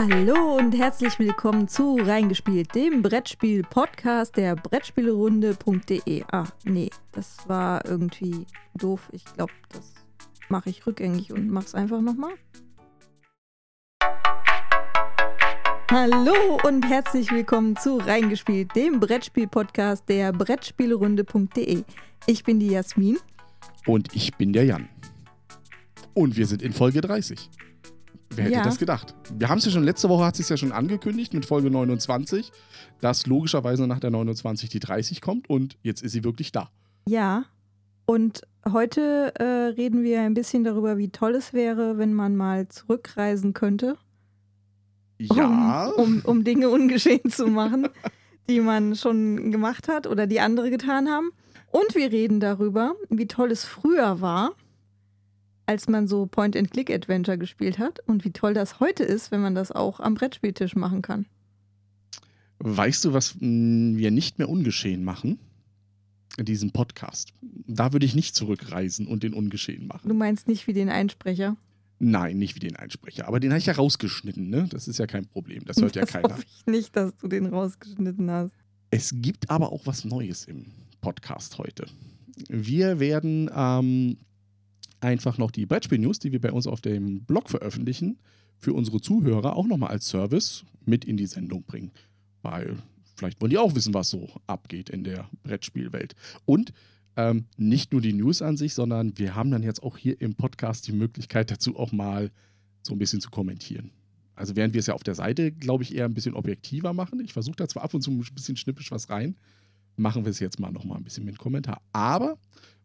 Hallo und herzlich willkommen zu Reingespielt, dem Brettspiel-Podcast der Brettspielerunde.de. Ah, nee, das war irgendwie doof. Ich glaube, das mache ich rückgängig und mach's einfach nochmal. Hallo und herzlich willkommen zu Reingespielt, dem Brettspiel-Podcast der Brettspielerunde.de. Ich bin die Jasmin. Und ich bin der Jan. Und wir sind in Folge 30. Wer hätte Ja. das gedacht? Wir haben es ja schon, letzte Woche hat es ja schon angekündigt mit Folge 29, dass logischerweise nach der 29 die 30 kommt und jetzt ist sie wirklich da. Ja, und heute äh, reden wir ein bisschen darüber, wie toll es wäre, wenn man mal zurückreisen könnte, Ja, um, um, um Dinge ungeschehen zu machen, die man schon gemacht hat oder die andere getan haben. Und wir reden darüber, wie toll es früher war, als man so Point-and-Click-Adventure gespielt hat und wie toll das heute ist, wenn man das auch am Brettspieltisch machen kann. weißt du, was wir nicht mehr ungeschehen machen? In diesem Podcast. Da würde ich nicht zurückreisen und den ungeschehen machen. Du meinst nicht wie den Einsprecher? Nein, nicht wie den Einsprecher. Aber den habe ich ja rausgeschnitten, ne? Das ist ja kein Problem. Das hört ja das keiner. hoffe ich nicht, dass du den rausgeschnitten hast. Es gibt aber auch was Neues im Podcast heute. Wir werden ähm, einfach noch die Brettspiel-News, die wir bei uns auf dem Blog veröffentlichen, für unsere Zuhörer auch nochmal als Service mit in die Sendung bringen. Weil vielleicht wollen die auch wissen, was so abgeht in der Brettspielwelt. Und ähm, nicht nur die News an sich, sondern wir haben dann jetzt auch hier im Podcast die Möglichkeit dazu auch mal so ein bisschen zu kommentieren. Also während wir es ja auf der Seite, glaube ich, eher ein bisschen objektiver machen. Ich versuche da zwar ab und zu ein bisschen schnippisch was rein, machen wir es jetzt mal noch mal ein bisschen mit Kommentar. Aber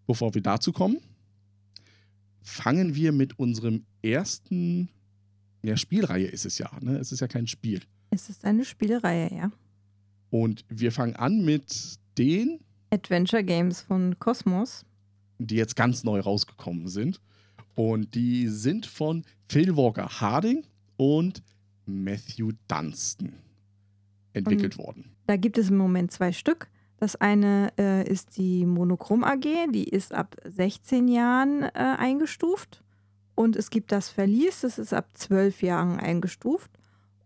bevor wir dazu kommen, fangen wir mit unserem ersten, ja, Spielreihe ist es ja, ne? Es ist ja kein Spiel. Es ist eine Spielereihe, ja. Und wir fangen an mit den, Adventure Games von Cosmos. die jetzt ganz neu rausgekommen sind. Und die sind von Phil Walker Harding und Matthew Dunstan entwickelt worden. Da gibt es im Moment zwei Stück. Das eine äh, ist die Monochrom AG, die ist ab 16 Jahren äh, eingestuft. Und es gibt das Verlies, das ist ab 12 Jahren eingestuft.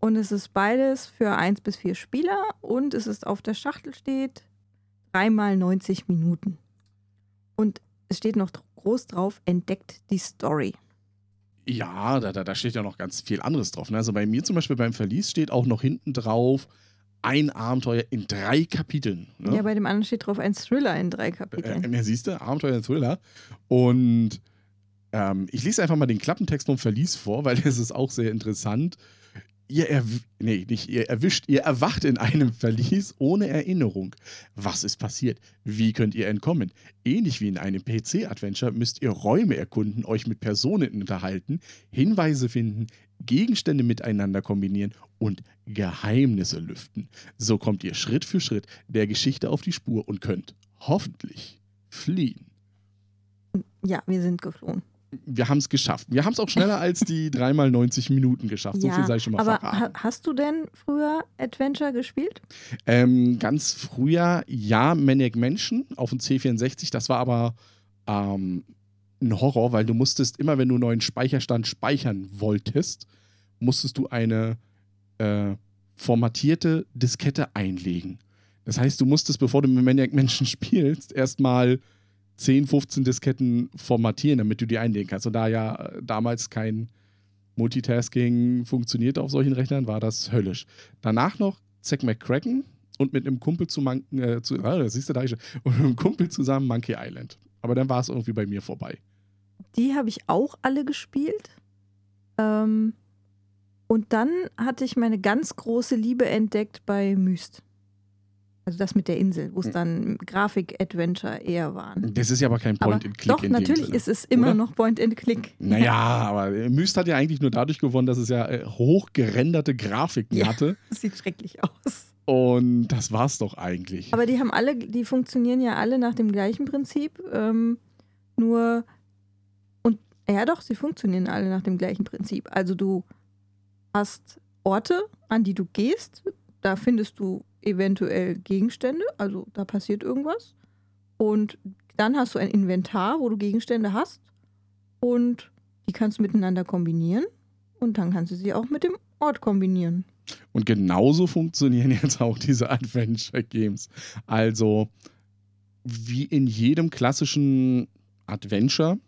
Und es ist beides für 1 bis 4 Spieler und es ist auf der Schachtel steht dreimal 90 Minuten. Und es steht noch groß drauf, entdeckt die Story. Ja, da, da, da steht ja noch ganz viel anderes drauf. Ne? Also bei mir zum Beispiel beim Verlies steht auch noch hinten drauf ein Abenteuer in drei Kapiteln. Ne? Ja, bei dem anderen steht drauf ein Thriller in drei Kapiteln. Äh, ja, siehst du, Abenteuer in Thriller. Und ähm, ich lese einfach mal den Klappentext vom Verlies vor, weil es ist auch sehr interessant. Ihr, erw nee, nicht ihr erwischt, ihr erwacht in einem Verlies ohne Erinnerung. Was ist passiert? Wie könnt ihr entkommen? Ähnlich wie in einem PC-Adventure müsst ihr Räume erkunden, euch mit Personen unterhalten, Hinweise finden, Gegenstände miteinander kombinieren und Geheimnisse lüften. So kommt ihr Schritt für Schritt der Geschichte auf die Spur und könnt hoffentlich fliehen. Ja, wir sind geflohen. Wir haben es geschafft. Wir haben es auch schneller als die dreimal 90 Minuten geschafft. So Ja, viel sei schon mal Aber verraten. ha hast du denn früher Adventure gespielt? Ähm, ganz früher, ja, Maniac Mansion auf dem C64. Das war aber ähm, ein Horror, weil du musstest immer, wenn du einen neuen Speicherstand speichern wolltest, musstest du eine äh, formatierte Diskette einlegen. Das heißt, du musstest, bevor du mit Maniac Mansion spielst, erstmal 10, 15 Disketten formatieren, damit du die einlegen kannst. Und da ja äh, damals kein Multitasking funktionierte auf solchen Rechnern, war das höllisch. Danach noch Zack McCracken und mit einem Kumpel zu, Mon äh, zu das siehst du da schon, und mit einem Kumpel zusammen Monkey Island. Aber dann war es irgendwie bei mir vorbei. Die habe ich auch alle gespielt. Ähm, und dann hatte ich meine ganz große Liebe entdeckt bei Myst. Also das mit der Insel, wo es Hm. dann Grafik-Adventure eher waren. Das ist ja aber kein Aber Point-and-Click doch, in natürlich Sinne. ist es immer oder? noch Point-and-Click. Naja, aber äh, Myst hat ja eigentlich nur dadurch gewonnen, dass es ja äh, hochgerenderte Grafiken Ja. hatte. Das sieht schrecklich aus. Und das war's doch eigentlich. Aber die haben alle, die funktionieren ja alle nach dem gleichen Prinzip. Ähm, nur und ja doch, sie funktionieren alle nach dem gleichen Prinzip. Also du hast Orte, an die du gehst, da findest du eventuell Gegenstände, also da passiert irgendwas. Und dann hast du ein Inventar, wo du Gegenstände hast und die kannst du miteinander kombinieren und dann kannst du sie auch mit dem Ort kombinieren. Und genauso funktionieren jetzt auch diese Adventure Games. Also, wie in jedem klassischen Adventure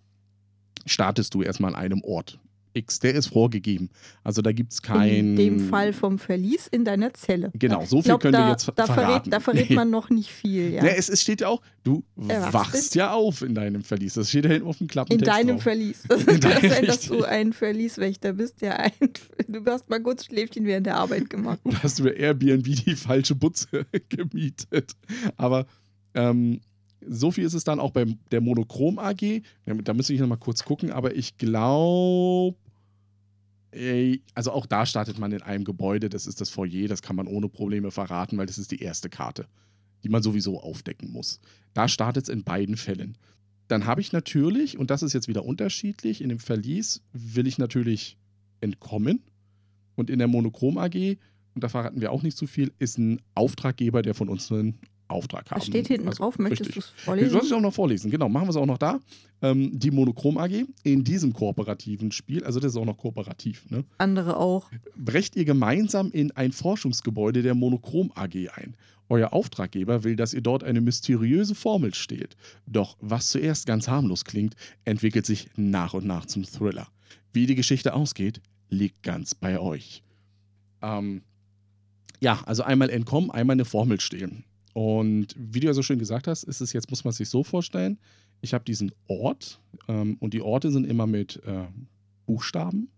startest du erstmal an einem Ort. X, der ist vorgegeben. Also da gibt es kein. In dem Fall vom Verlies in deiner Zelle. Genau, so viel glaub, können da, wir jetzt da verraten. Verrät, da verrät Nee. man noch nicht viel. Ja. Ja, es, es steht ja auch, du Erwachst wachst ja auf in deinem Verlies. Das steht ja hinten auf dem in Klappentext deinem drauf. Verlies. Das In kann sein, dass du ein Verlieswächter bist, der ein. Du hast mal kurz Schläfchen während der Arbeit gemacht. Oder hast du bei Airbnb die falsche Butze gemietet? Aber ähm, so viel ist es dann auch bei der Monochrom AG. Da müsste ich nochmal kurz gucken, aber ich glaube, also auch da startet man in einem Gebäude. Das ist das Foyer, das kann man ohne Probleme verraten, weil das ist die erste Karte, die man sowieso aufdecken muss. Da startet es in beiden Fällen. Dann habe ich natürlich, und das ist jetzt wieder unterschiedlich, in dem Verlies will ich natürlich entkommen. Und in der Monochrom AG und da verraten wir auch nicht zu viel, ist ein Auftraggeber, der von uns einen Auftrag haben. Was steht hinten Also, drauf? Möchtest du es vorlesen? sollst es auch noch vorlesen, genau. Machen wir es auch noch da. Ähm, die Monochrom AG in diesem kooperativen Spiel, also das ist auch noch kooperativ, ne? Andere auch. brecht ihr gemeinsam in ein Forschungsgebäude der Monochrom AG ein. Euer Auftraggeber will, dass ihr dort eine mysteriöse Formel stehlt. Doch was zuerst ganz harmlos klingt, entwickelt sich nach und nach zum Thriller. Wie die Geschichte ausgeht, liegt ganz bei euch. Ähm, ja, also einmal entkommen, einmal eine Formel stehlen. Und wie du ja so schön gesagt hast, ist es jetzt, muss man sich so vorstellen, ich habe diesen Ort ähm, und die Orte sind immer mit äh, Buchstaben.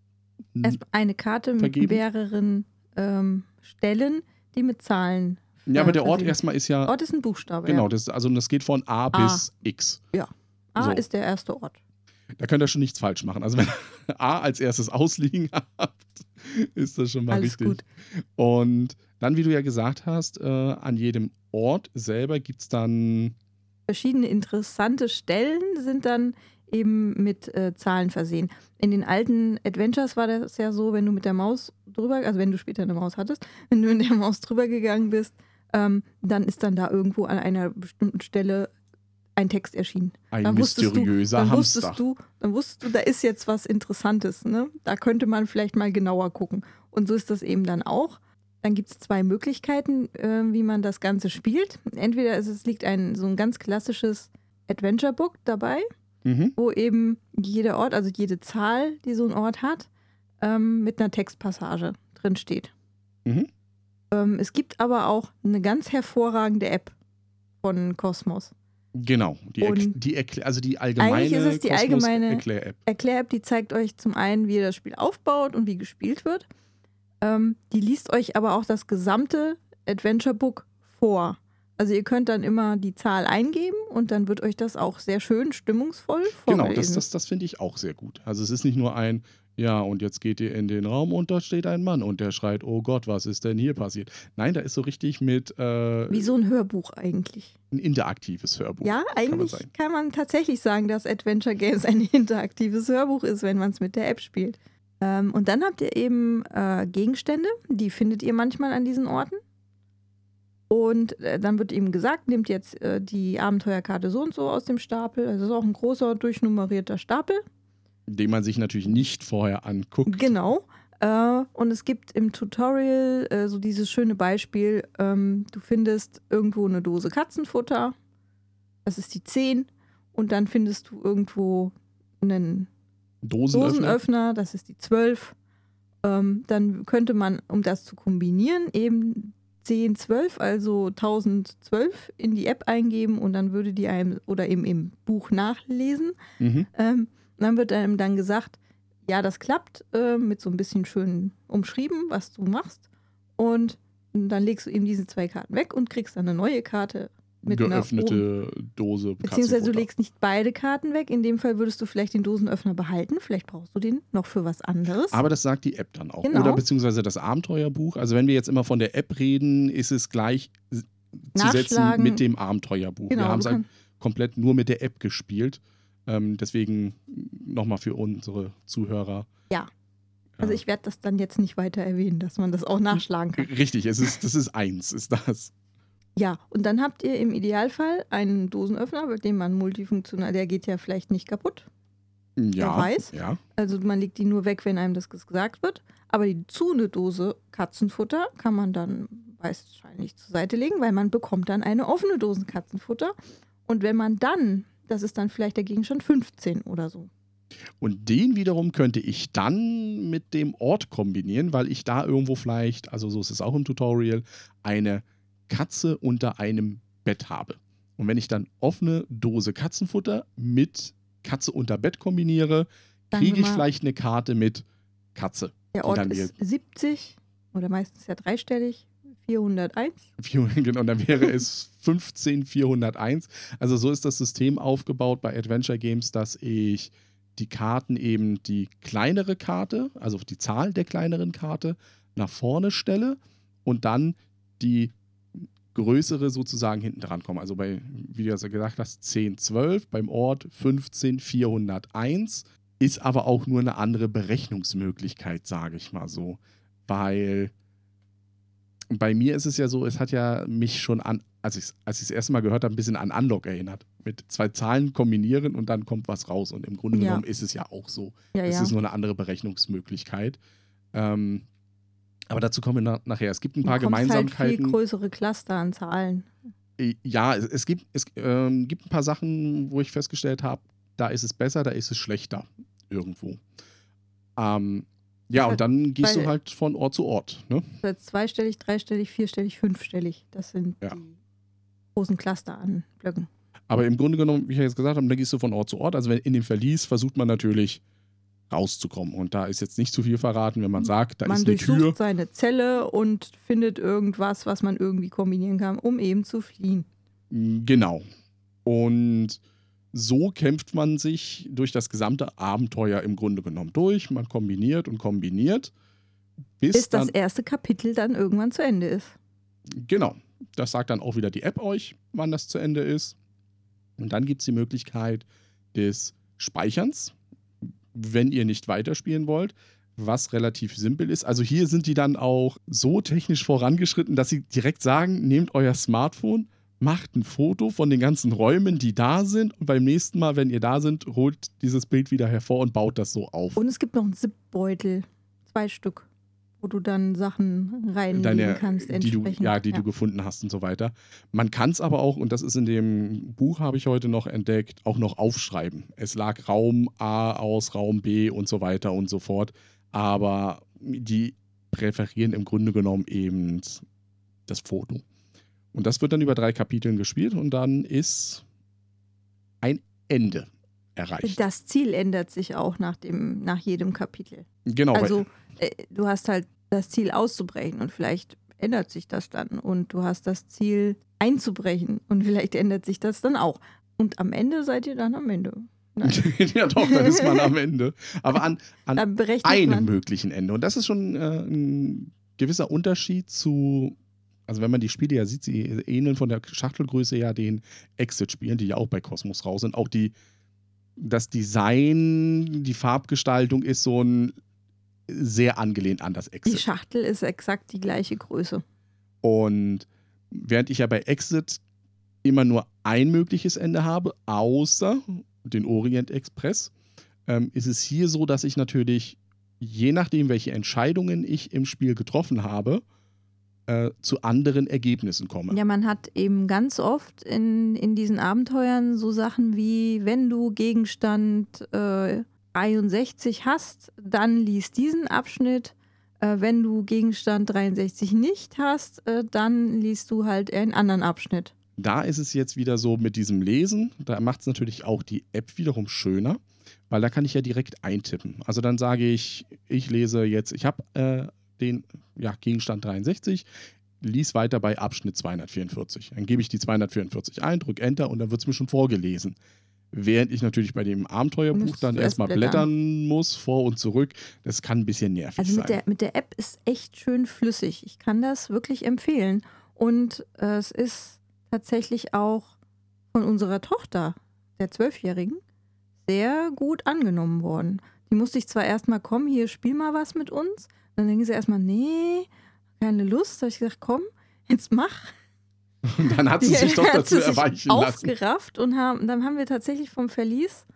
Erst eine Karte mit Vergeben? mehreren ähm, Stellen, die mit Zahlen. Ja, aber äh, der Ort versehen. erstmal ist ja. Ort ist ein Buchstabe. genau, Ja. das, also das geht von A, A. bis X. A so. ist der erste Ort. Da könnt ihr schon nichts falsch machen. Also wenn ihr A als erstes ausliegen habt, ist das schon mal Alles richtig. gut. Und dann, wie du ja gesagt hast, äh, an jedem Ort selber gibt es dann. Verschiedene interessante Stellen sind dann eben mit äh, Zahlen versehen. In den alten Adventures war das ja so, wenn du mit der Maus drüber, also wenn du später eine Maus hattest, wenn du mit der Maus drüber gegangen bist, ähm, dann ist dann da irgendwo an einer bestimmten Stelle ein Text erschienen. Ein Dann wusstest du- mysteriöser Dann Hamster. wusstest du, dann wusstest du, da ist jetzt was Interessantes. Ne? Da könnte man vielleicht mal genauer gucken. Und so ist das eben dann auch. Dann gibt es zwei Möglichkeiten, äh, wie man das Ganze spielt. Entweder ist es liegt ein so ein ganz klassisches Adventure-Book dabei, Mhm. wo eben jeder Ort, also jede Zahl, die so ein Ort hat, ähm, mit einer Textpassage drin steht. Mhm. Ähm, es gibt aber auch eine ganz hervorragende App von Cosmos. Genau. Die, Erkl- die Erkl- also die allgemeine Eigentlich ist es die allgemeine- Erklär-App. Erklär-App, die zeigt euch zum einen, wie ihr das Spiel aufbaut und wie gespielt wird. Ähm, die liest euch aber auch das gesamte Adventure Book vor. Also ihr könnt dann immer die Zahl eingeben und dann wird euch das auch sehr schön stimmungsvoll Genau, vorgelesen. das, das, das finde ich auch sehr gut. Also es ist nicht nur ein, ja, und jetzt geht ihr in den Raum und da steht ein Mann und der schreit, oh Gott, was ist denn hier passiert? Nein, da ist so richtig mit äh, Wie so ein Hörbuch eigentlich. ein interaktives Hörbuch. Ja, eigentlich sein. kann man, tatsächlich sagen, dass Adventure Games ein interaktives Hörbuch ist, wenn man es mit der App spielt. Ähm, und dann habt ihr eben äh, Gegenstände, die findet ihr manchmal an diesen Orten. Und äh, dann wird eben gesagt, nehmt jetzt äh, die Abenteuerkarte so und so aus dem Stapel. Also es ist auch ein großer, durchnummerierter Stapel. Den man sich natürlich nicht vorher anguckt. Genau. Äh, und es gibt im Tutorial äh, so dieses schöne Beispiel, ähm, du findest irgendwo eine Dose Katzenfutter, das ist die 10, und dann findest du irgendwo einen Dosenöffner. Dosenöffner, das ist die 12. Ähm, dann könnte man, um das zu kombinieren, eben 10, 12, also 1012 in die App eingeben und dann würde die einem oder eben im Buch nachlesen. Mhm. Ähm, dann wird einem dann gesagt, ja, das klappt, äh, mit so ein bisschen schön umschrieben, was du machst. Und dann legst du eben diese zwei Karten weg und kriegst dann eine neue Karte mit Geöffnete Dose. Beziehungsweise du legst nicht beide Karten weg. In dem Fall würdest du vielleicht den Dosenöffner behalten. Vielleicht brauchst du den noch für was anderes. Aber das sagt die App dann auch. Genau. Oder beziehungsweise das Abenteuerbuch. Also wenn wir jetzt immer von der App reden, ist es gleich zu setzen mit dem Abenteuerbuch. genau, wir haben es halt komplett nur mit der App gespielt. Ähm, deswegen nochmal für unsere Zuhörer. Ja. also ich werde das dann jetzt nicht weiter erwähnen, dass man das auch nachschlagen kann. Richtig, es ist, das ist eins, ist das. Ja, und dann habt ihr im Idealfall einen Dosenöffner, mit dem man multifunktional, der geht ja vielleicht nicht kaputt. Ja, weiß. ja. Also man legt die nur weg, wenn einem das gesagt wird. Aber die zu eine Dose Katzenfutter kann man dann wahrscheinlich zur Seite legen, weil man bekommt dann eine offene Dose Katzenfutter. Und wenn man dann, das ist dann vielleicht der Gegenstand 15 oder so. Und den wiederum könnte ich dann mit dem Ort kombinieren, weil ich da irgendwo vielleicht, also so ist es auch im Tutorial, eine Katze unter einem Bett habe. Und wenn ich dann offene Dose Katzenfutter mit Katze unter Bett kombiniere, kriege ich vielleicht eine Karte mit Katze. Der Ort ist 70 oder meistens ja dreistellig, 401. Genau, dann wäre es 15401. Also so ist das System aufgebaut bei Adventure Games, dass ich die Karten eben die kleinere Karte, also die Zahl der kleineren Karte, nach vorne stelle und dann die größere sozusagen hinten dran komme. Also bei, wie du ja gesagt hast, 10, 12, beim Ort 15, 401, ist aber auch nur eine andere Berechnungsmöglichkeit, sage ich mal so. Weil bei mir ist es ja so, es hat ja mich schon an, als ich es als ich's das erste Mal gehört habe, ein bisschen an Unlock erinnert. Mit zwei Zahlen kombinieren und dann kommt was raus. Und im Grunde Ja. genommen ist es ja auch so. Ja, es ja. ist nur eine andere Berechnungsmöglichkeit. Ähm, aber dazu kommen wir na nachher. Es gibt ein paar du bekommst halt Gemeinsamkeiten. viel größere Cluster an Zahlen. Äh, Ja, es, gibt, es ähm, gibt ein paar Sachen, wo ich festgestellt habe, da ist es besser, da ist es schlechter irgendwo. Ähm, ja, und dann gehst du Weil- halt von Ort zu Ort. Ne? Ist zweistellig, dreistellig, vierstellig, fünfstellig. Das sind Ja. die großen Cluster an Blöcken. Aber im Grunde genommen, wie ich ja jetzt gesagt habe, dann gehst du von Ort zu Ort. Also wenn in dem Verlies versucht man natürlich rauszukommen. Und da ist jetzt nicht zu viel verraten, wenn man sagt, da man ist eine durchsucht Tür. seine Zelle und findet irgendwas, was man irgendwie kombinieren kann, um eben zu fliehen. Genau. Und so kämpft man sich durch das gesamte Abenteuer im Grunde genommen durch. Man kombiniert und kombiniert. Bis, Bis das erste Kapitel dann irgendwann zu Ende ist. Genau. Das sagt dann auch wieder die App euch, wann das zu Ende ist. Und dann gibt es die Möglichkeit des Speicherns, wenn ihr nicht weiterspielen wollt, was relativ simpel ist. Also hier sind die dann auch so technisch vorangeschritten, dass sie direkt sagen, nehmt euer Smartphone, macht ein Foto von den ganzen Räumen, die da sind und beim nächsten Mal, wenn ihr da sind, holt dieses Bild wieder hervor und baut das so auf. Und es gibt noch einen Zip-Beutel. Zwei Stück. Wo du dann Sachen reinlegen kannst, die du, entsprechend. ja, die du gefunden hast und so weiter. Man kann es aber auch, und das ist in dem Buch, habe ich heute noch entdeckt, auch noch aufschreiben. Es lag Raum A aus, Raum B und so weiter und so fort. Aber die präferieren im Grunde genommen eben das Foto. Und das wird dann über drei Kapiteln gespielt und dann ist ein Ende erreicht. Das Ziel ändert sich auch nach, dem, nach jedem Kapitel. genau, Also äh, du hast halt das Ziel auszubrechen und vielleicht ändert sich das dann. Und du hast das Ziel einzubrechen und vielleicht ändert sich das dann auch. Und am Ende seid ihr dann am Ende. Ja doch, dann ist man am Ende. Aber an, an einem man. möglichen Ende. Und das ist schon äh, ein gewisser Unterschied zu, also wenn man die Spiele ja sieht, sie ähneln von der Schachtelgröße ja den Exit-Spielen, die ja auch bei Cosmos raus sind. Auch die, das Design, die Farbgestaltung ist so ein sehr angelehnt an das Die Exit. Schachtel ist exakt die gleiche Größe. Und während ich ja bei Exit immer nur ein mögliches Ende habe, außer den Orient Express, ähm, ist es hier so, dass ich natürlich, je nachdem, welche Entscheidungen ich im Spiel getroffen habe, äh, zu anderen Ergebnissen komme. Ja, man hat eben ganz oft in, in diesen Abenteuern so Sachen wie, wenn du Gegenstand äh, 63 hast, dann lies diesen Abschnitt. Äh, wenn du Gegenstand 63 nicht hast, äh, dann liest du halt einen anderen Abschnitt. Da ist es jetzt wieder so mit diesem Lesen, da macht es natürlich auch die App wiederum schöner, weil da kann ich ja direkt eintippen. Also dann sage ich, ich lese jetzt, ich habe äh, den ja, Gegenstand 63, lies weiter bei Abschnitt 244. Dann gebe ich die 244 ein, drücke Enter und dann wird es mir schon vorgelesen. Während ich natürlich bei dem Abenteuerbuch dann erstmal blättern. blättern muss, vor und zurück. Das kann ein bisschen nervig Also mit sein. der, mit der App ist echt schön flüssig. Ich kann das wirklich empfehlen. Und äh, es ist tatsächlich auch von unserer Tochter, der Zwölfjährigen, sehr gut angenommen worden. Die musste ich zwar erstmal kommen, hier spiel mal was mit uns. Dann denken sie erstmal, nee, keine Lust. Da habe ich gesagt, komm, jetzt mach. Und dann hat sie sich doch dazu erweichen lassen. aufgerafft und haben, dann haben wir tatsächlich vom Verlies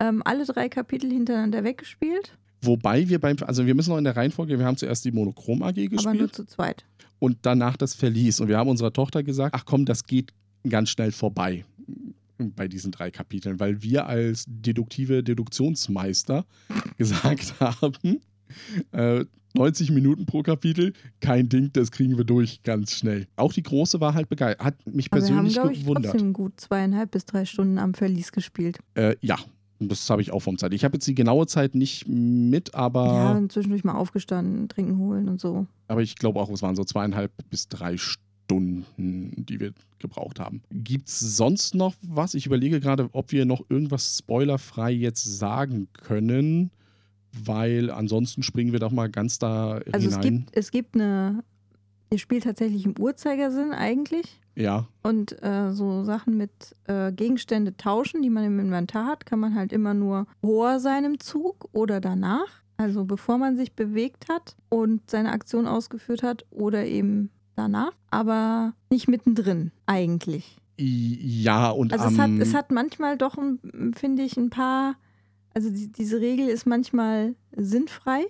ähm, alle drei Kapitel hintereinander weggespielt, Wobei wir beim, also wir müssen noch in der Reihenfolge, wir haben zuerst die Monochrom AG gespielt. aber nur zu zweit. und danach das Verlies. Und wir haben unserer Tochter gesagt, ach komm, das geht ganz schnell vorbei bei diesen drei Kapiteln, weil wir als deduktive Deduktionsmeister gesagt haben, äh, 90 Minuten pro Kapitel, kein Ding, das kriegen wir durch ganz schnell. Auch die Große war halt begeistert, hat mich Aber wir haben, persönlich glaube ich, gewundert. trotzdem gut zweieinhalb bis drei Stunden am Verlies gespielt. Äh, ja, und das habe ich auch vom Zeit. Ich habe jetzt die genaue Zeit nicht mit, aber, Ja, zwischendurch mal aufgestanden, trinken holen und so. aber ich glaube auch, es waren so zweieinhalb bis drei Stunden, die wir gebraucht haben. Gibt es sonst noch was? Ich überlege gerade, ob wir noch irgendwas spoilerfrei jetzt sagen können, weil ansonsten springen wir doch mal ganz da Also es hinein. gibt, es gibt eine, ihr spielt tatsächlich im Uhrzeigersinn eigentlich. ja, Und äh, so Sachen mit äh, Gegenstände tauschen, die man im Inventar hat, kann man halt immer nur vor seinem Zug oder danach. Also bevor man sich bewegt hat und seine Aktion ausgeführt hat oder eben danach. Aber nicht mittendrin eigentlich. Ja und Also es, hat, es hat manchmal doch, finde ich, ein paar, also die, diese Regel ist manchmal sinnfrei.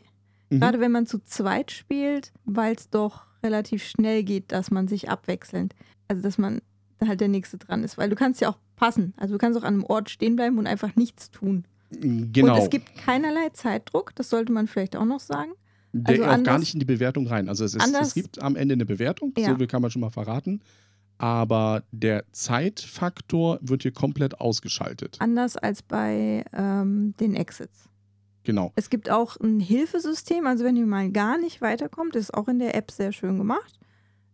Mhm. Gerade wenn man zu zweit spielt, weil es doch relativ schnell geht, dass man sich abwechselnd, also dass man halt der Nächste dran ist. Weil du kannst ja auch passen. Also du kannst auch an einem Ort stehen bleiben und einfach nichts tun. genau. Und es gibt keinerlei Zeitdruck, das sollte man vielleicht auch noch sagen. Der Also geht auch gar anders- nicht in die Bewertung rein. Also es, ist, Anders- es gibt am Ende eine Bewertung, Ja. so viel kann man schon mal verraten. Aber der Zeitfaktor wird hier komplett ausgeschaltet. Anders als bei ähm, den Exits. Genau. Es gibt auch ein Hilfesystem, also wenn ihr mal gar nicht weiterkommt, ist auch in der App sehr schön gemacht,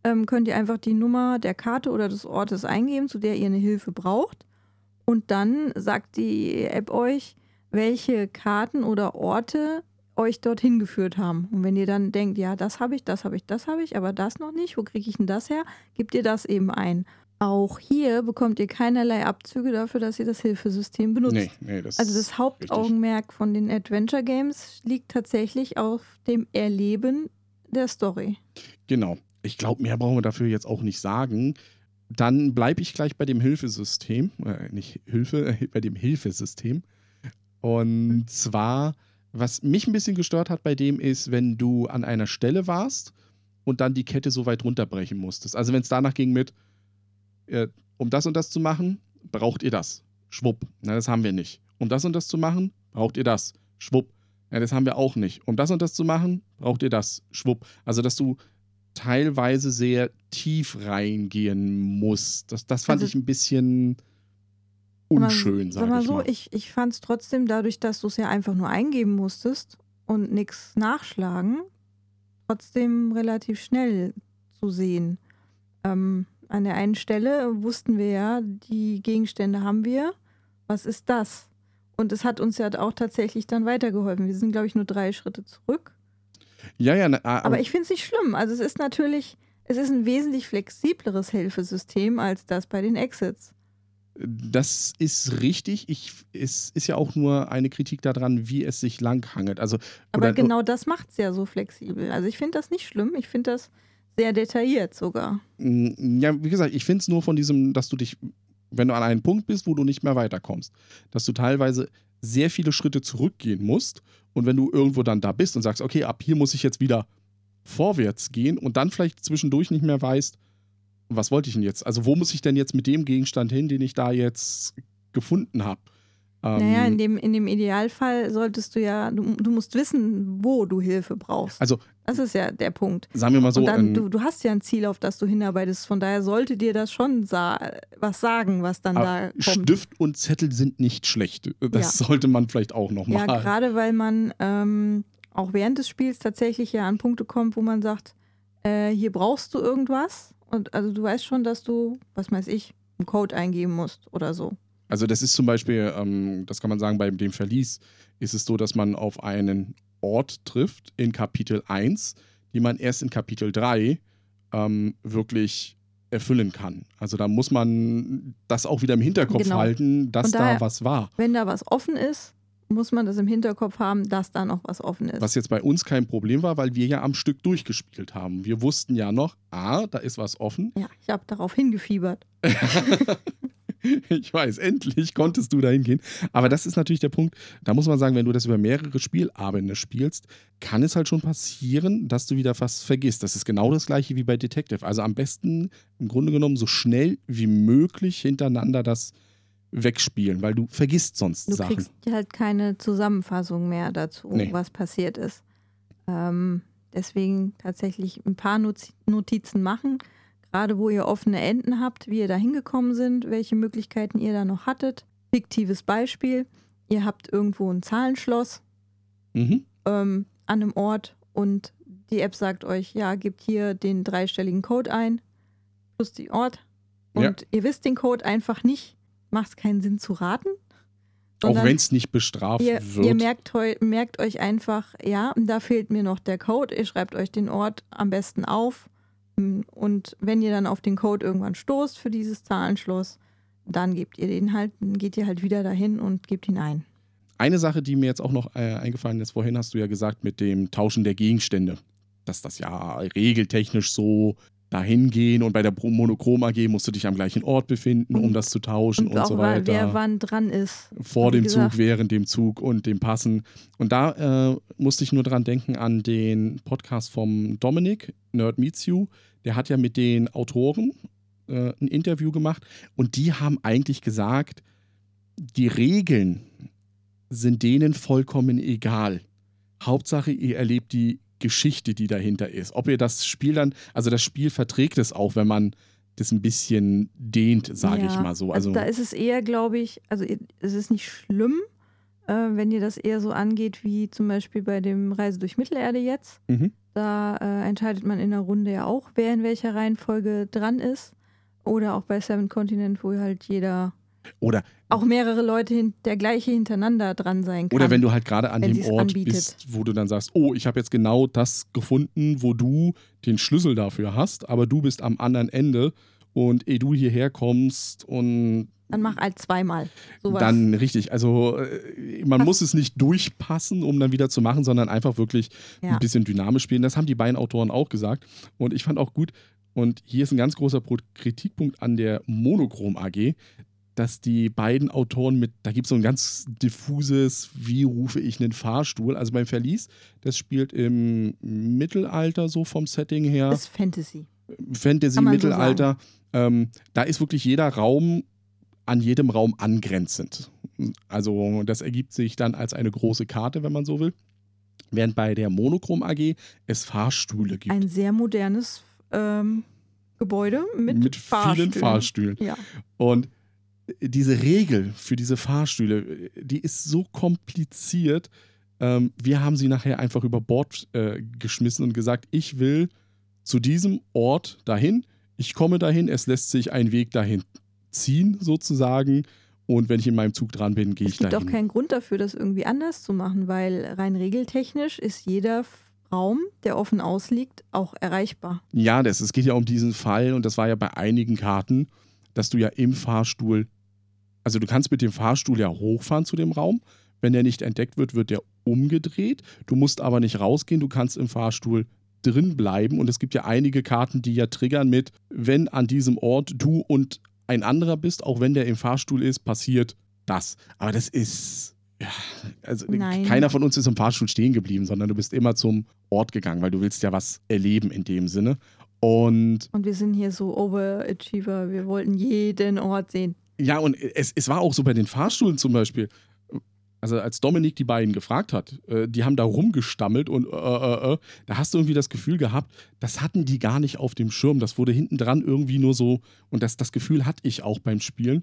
ähm, könnt ihr einfach die Nummer der Karte oder des Ortes eingeben, zu der ihr eine Hilfe braucht. Und dann sagt die App euch, welche Karten oder Orte euch dorthin geführt haben. Und wenn ihr dann denkt, ja, das habe ich, das habe ich, das habe ich, aber das noch nicht, wo kriege ich denn das her, gebt ihr das eben ein. Auch hier bekommt ihr keinerlei Abzüge dafür, dass ihr das Hilfesystem benutzt. Nee, nee, das Also das Hauptaugenmerk von den Adventure Games liegt tatsächlich auf dem Erleben der Story. Genau. Ich glaube, mehr brauchen wir dafür jetzt auch nicht sagen. Dann bleibe ich gleich bei dem Hilfesystem, äh, nicht Hilfe, äh, bei dem Hilfesystem. Und zwar, was mich ein bisschen gestört hat bei dem ist, wenn du an einer Stelle warst und dann die Kette so weit runterbrechen musstest. Also wenn es danach ging mit, äh, um das und das zu machen, braucht ihr das. Schwupp. Na, das haben wir nicht. Um das und das zu machen, braucht ihr das. Schwupp. Ja, das haben wir auch nicht. Um das und das zu machen, braucht ihr das. Schwupp. Also, dass du teilweise sehr tief reingehen musst. Das, das fand Also- ich ein bisschen Sag mal- unschön, sag, Sag mal ich so, mal. ich, ich fand es trotzdem dadurch, dass du es ja einfach nur eingeben musstest und nichts nachschlagen, trotzdem relativ schnell zu sehen. Ähm, an der einen Stelle wussten wir ja, die Gegenstände haben wir. Was ist das? Und es hat uns ja auch tatsächlich dann weitergeholfen. Wir sind, glaube ich, nur drei Schritte zurück. ja, ja, na, aber, Aber ich finde es nicht schlimm. Also es ist natürlich, es ist ein wesentlich flexibleres Hilfesystem als das bei den Exits. Das ist richtig. Ich, es ist ja auch nur eine Kritik daran, wie es sich langhangelt. Also, Aber oder, genau das macht es ja so flexibel. Also ich finde das nicht schlimm. Ich finde das sehr detailliert sogar. Mm, Ja, wie gesagt, ich finde es nur von diesem, dass du dich, wenn du an einen Punkt bist, wo du nicht mehr weiterkommst, dass du teilweise sehr viele Schritte zurückgehen musst und wenn du irgendwo dann da bist und sagst, okay, ab hier muss ich jetzt wieder vorwärts gehen und dann vielleicht zwischendurch nicht mehr weißt, was wollte ich denn jetzt? Also wo muss ich denn jetzt mit dem Gegenstand hin, den ich da jetzt gefunden habe? Ähm, naja, in dem, in dem Idealfall solltest du ja, du, du musst wissen, wo du Hilfe brauchst. also Das ist ja der Punkt. sagen wir mal so, Und dann, ähm, du, du hast ja ein Ziel, auf das du hinarbeitest. Von daher sollte dir das schon sa was sagen, was dann da kommt. Stift und Zettel sind nicht schlecht. Das sollte man vielleicht auch noch Ja, gerade weil man ähm, auch während des Spiels tatsächlich ja an Punkte kommt, wo man sagt, äh, hier brauchst du irgendwas. Und also du weißt schon, dass du, was weiß ich, einen Code eingeben musst oder so. Also das ist zum Beispiel, ähm, das kann man sagen, bei dem Verlies ist es so, dass man auf einen Ort trifft in Kapitel 1, die man erst in Kapitel 3 ähm, wirklich erfüllen kann. Also da muss man das auch wieder im Hinterkopf Genau. halten, dass daher- da was war. Wenn da was offen ist, muss man das im Hinterkopf haben, dass da noch was offen ist. Was jetzt bei uns kein Problem war, weil wir ja am Stück durchgespielt haben. Wir wussten ja noch, ah, da ist was offen. ja, ich habe darauf hingefiebert. Ich weiß, endlich konntest du da hingehen. Aber das ist natürlich der Punkt, da muss man sagen, wenn du das über mehrere Spielabende spielst, kann es halt schon passieren, dass du wieder was vergisst. Das ist genau das gleiche wie bei Detective. Also am besten im Grunde genommen so schnell wie möglich hintereinander das wegspielen, weil du vergisst sonst Du Sachen. kriegst halt keine Zusammenfassung mehr dazu, Nee. was passiert ist. Ähm, deswegen tatsächlich ein paar Notiz- Notizen machen, gerade wo ihr offene Enden habt, wie ihr da hingekommen sind, welche Möglichkeiten ihr da noch hattet. Fiktives Beispiel, ihr habt irgendwo ein Zahlenschloss Mhm. ähm, an einem Ort und die App sagt euch, ja, gebt hier den dreistelligen Code ein, plus die Ort. Und Ja. ihr wisst den Code einfach nicht, macht es keinen Sinn zu raten. Auch wenn es nicht bestraft Ihr, wird. ihr merkt, merkt euch einfach, ja, da fehlt mir noch der Code. Ihr schreibt euch den Ort am besten auf. Und wenn ihr dann auf den Code irgendwann stoßt für dieses Zahlenschloss, dann gebt ihr den halt, dann geht ihr halt wieder dahin und gebt ihn ein. Eine Sache, die mir jetzt auch noch äh, eingefallen ist, vorhin hast du ja gesagt mit dem Tauschen der Gegenstände, dass das ja regeltechnisch so dahin gehen und bei der Monochrom AG musst du dich am gleichen Ort befinden, um das zu tauschen und, Und auch so weil- weiter. wer wann dran ist. vor dem gesagt. Zug, während dem Zug und dem Passen. Und da äh, musste ich nur dran denken an den Podcast vom Dominik, Nerd Meets You. Der hat ja mit den Autoren äh, ein Interview gemacht und die haben eigentlich gesagt, die Regeln sind denen vollkommen egal. Hauptsache, ihr erlebt die Geschichte, die dahinter ist. Ob ihr das Spiel dann, also das Spiel verträgt es auch, wenn man das ein bisschen dehnt, sage ich Ja, mal so. Also, Also, da ist es eher, glaube ich, also es ist nicht schlimm, äh, wenn ihr das eher so angeht wie zum Beispiel bei dem Reise durch Mittelerde jetzt. Mhm. Da äh, entscheidet man in der Runde ja auch, wer in welcher Reihenfolge dran ist. Oder auch bei Seven Continent, wo halt jeder, oder auch mehrere Leute der gleiche hintereinander dran sein kann. Oder wenn du halt gerade an dem Ort anbietet. bist, wo du dann sagst, oh, ich habe jetzt genau das gefunden, wo du den Schlüssel dafür hast, aber du bist am anderen Ende und ehe du hierher kommst und Dann mach halt zweimal. Sowas. dann richtig, also äh, man Pass- muss es nicht durchpassen, um dann wieder zu machen, sondern einfach wirklich Ja. ein bisschen dynamisch spielen. Das haben die beiden Autoren auch gesagt und ich fand auch gut und hier ist ein ganz großer Kritikpunkt an der Monochrom AG, dass die beiden Autoren mit, da gibt es so ein ganz diffuses, wie rufe ich einen Fahrstuhl? Also beim Verlies, das spielt im Mittelalter so vom Setting her. ist Fantasy. Fantasy, man so Mittelalter. ähm, da ist wirklich jeder Raum an jedem Raum angrenzend. Also das ergibt sich dann als eine große Karte, wenn man so will. Während bei der Monochrom AG es Fahrstühle gibt. Ein sehr modernes ähm, Gebäude mit, mit vielen Fahrstühlen. Ja. Und diese Regel für diese Fahrstühle, die ist so kompliziert. Ähm, wir haben sie nachher einfach über Bord äh, geschmissen und gesagt, ich will zu diesem Ort dahin. Ich komme dahin, es lässt sich ein Weg dahin ziehen, sozusagen. Und wenn ich in meinem Zug dran bin, gehe Es ich gibt dahin. auch keinen Grund dafür, das irgendwie anders zu machen, weil rein regeltechnisch ist jeder Raum, der offen ausliegt, auch erreichbar. Ja, das, es geht ja um diesen Fall und das war ja bei einigen Karten, dass du ja im Fahrstuhl, also du kannst mit dem Fahrstuhl ja hochfahren zu dem Raum. Wenn der nicht entdeckt wird, wird der umgedreht. Du musst aber nicht rausgehen, du kannst im Fahrstuhl drin bleiben. Und es gibt ja einige Karten, die ja triggern mit, wenn an diesem Ort du und ein anderer bist, auch wenn der im Fahrstuhl ist, passiert das. Aber das ist. Ja, also Nein. keiner von uns ist im Fahrstuhl stehen geblieben, sondern du bist immer zum Ort gegangen, weil du willst ja was erleben in dem Sinne. Und Und wir sind hier so Overachiever, wir wollten jeden Ort sehen. Ja, und es, es war auch so bei den Fahrstühlen zum Beispiel. Also als Dominik die beiden gefragt hat, äh, die haben da rumgestammelt und äh, äh, äh, da hast du irgendwie das Gefühl gehabt, das hatten die gar nicht auf dem Schirm. Das wurde hinten dran irgendwie nur so, und das, das Gefühl hatte ich auch beim Spielen,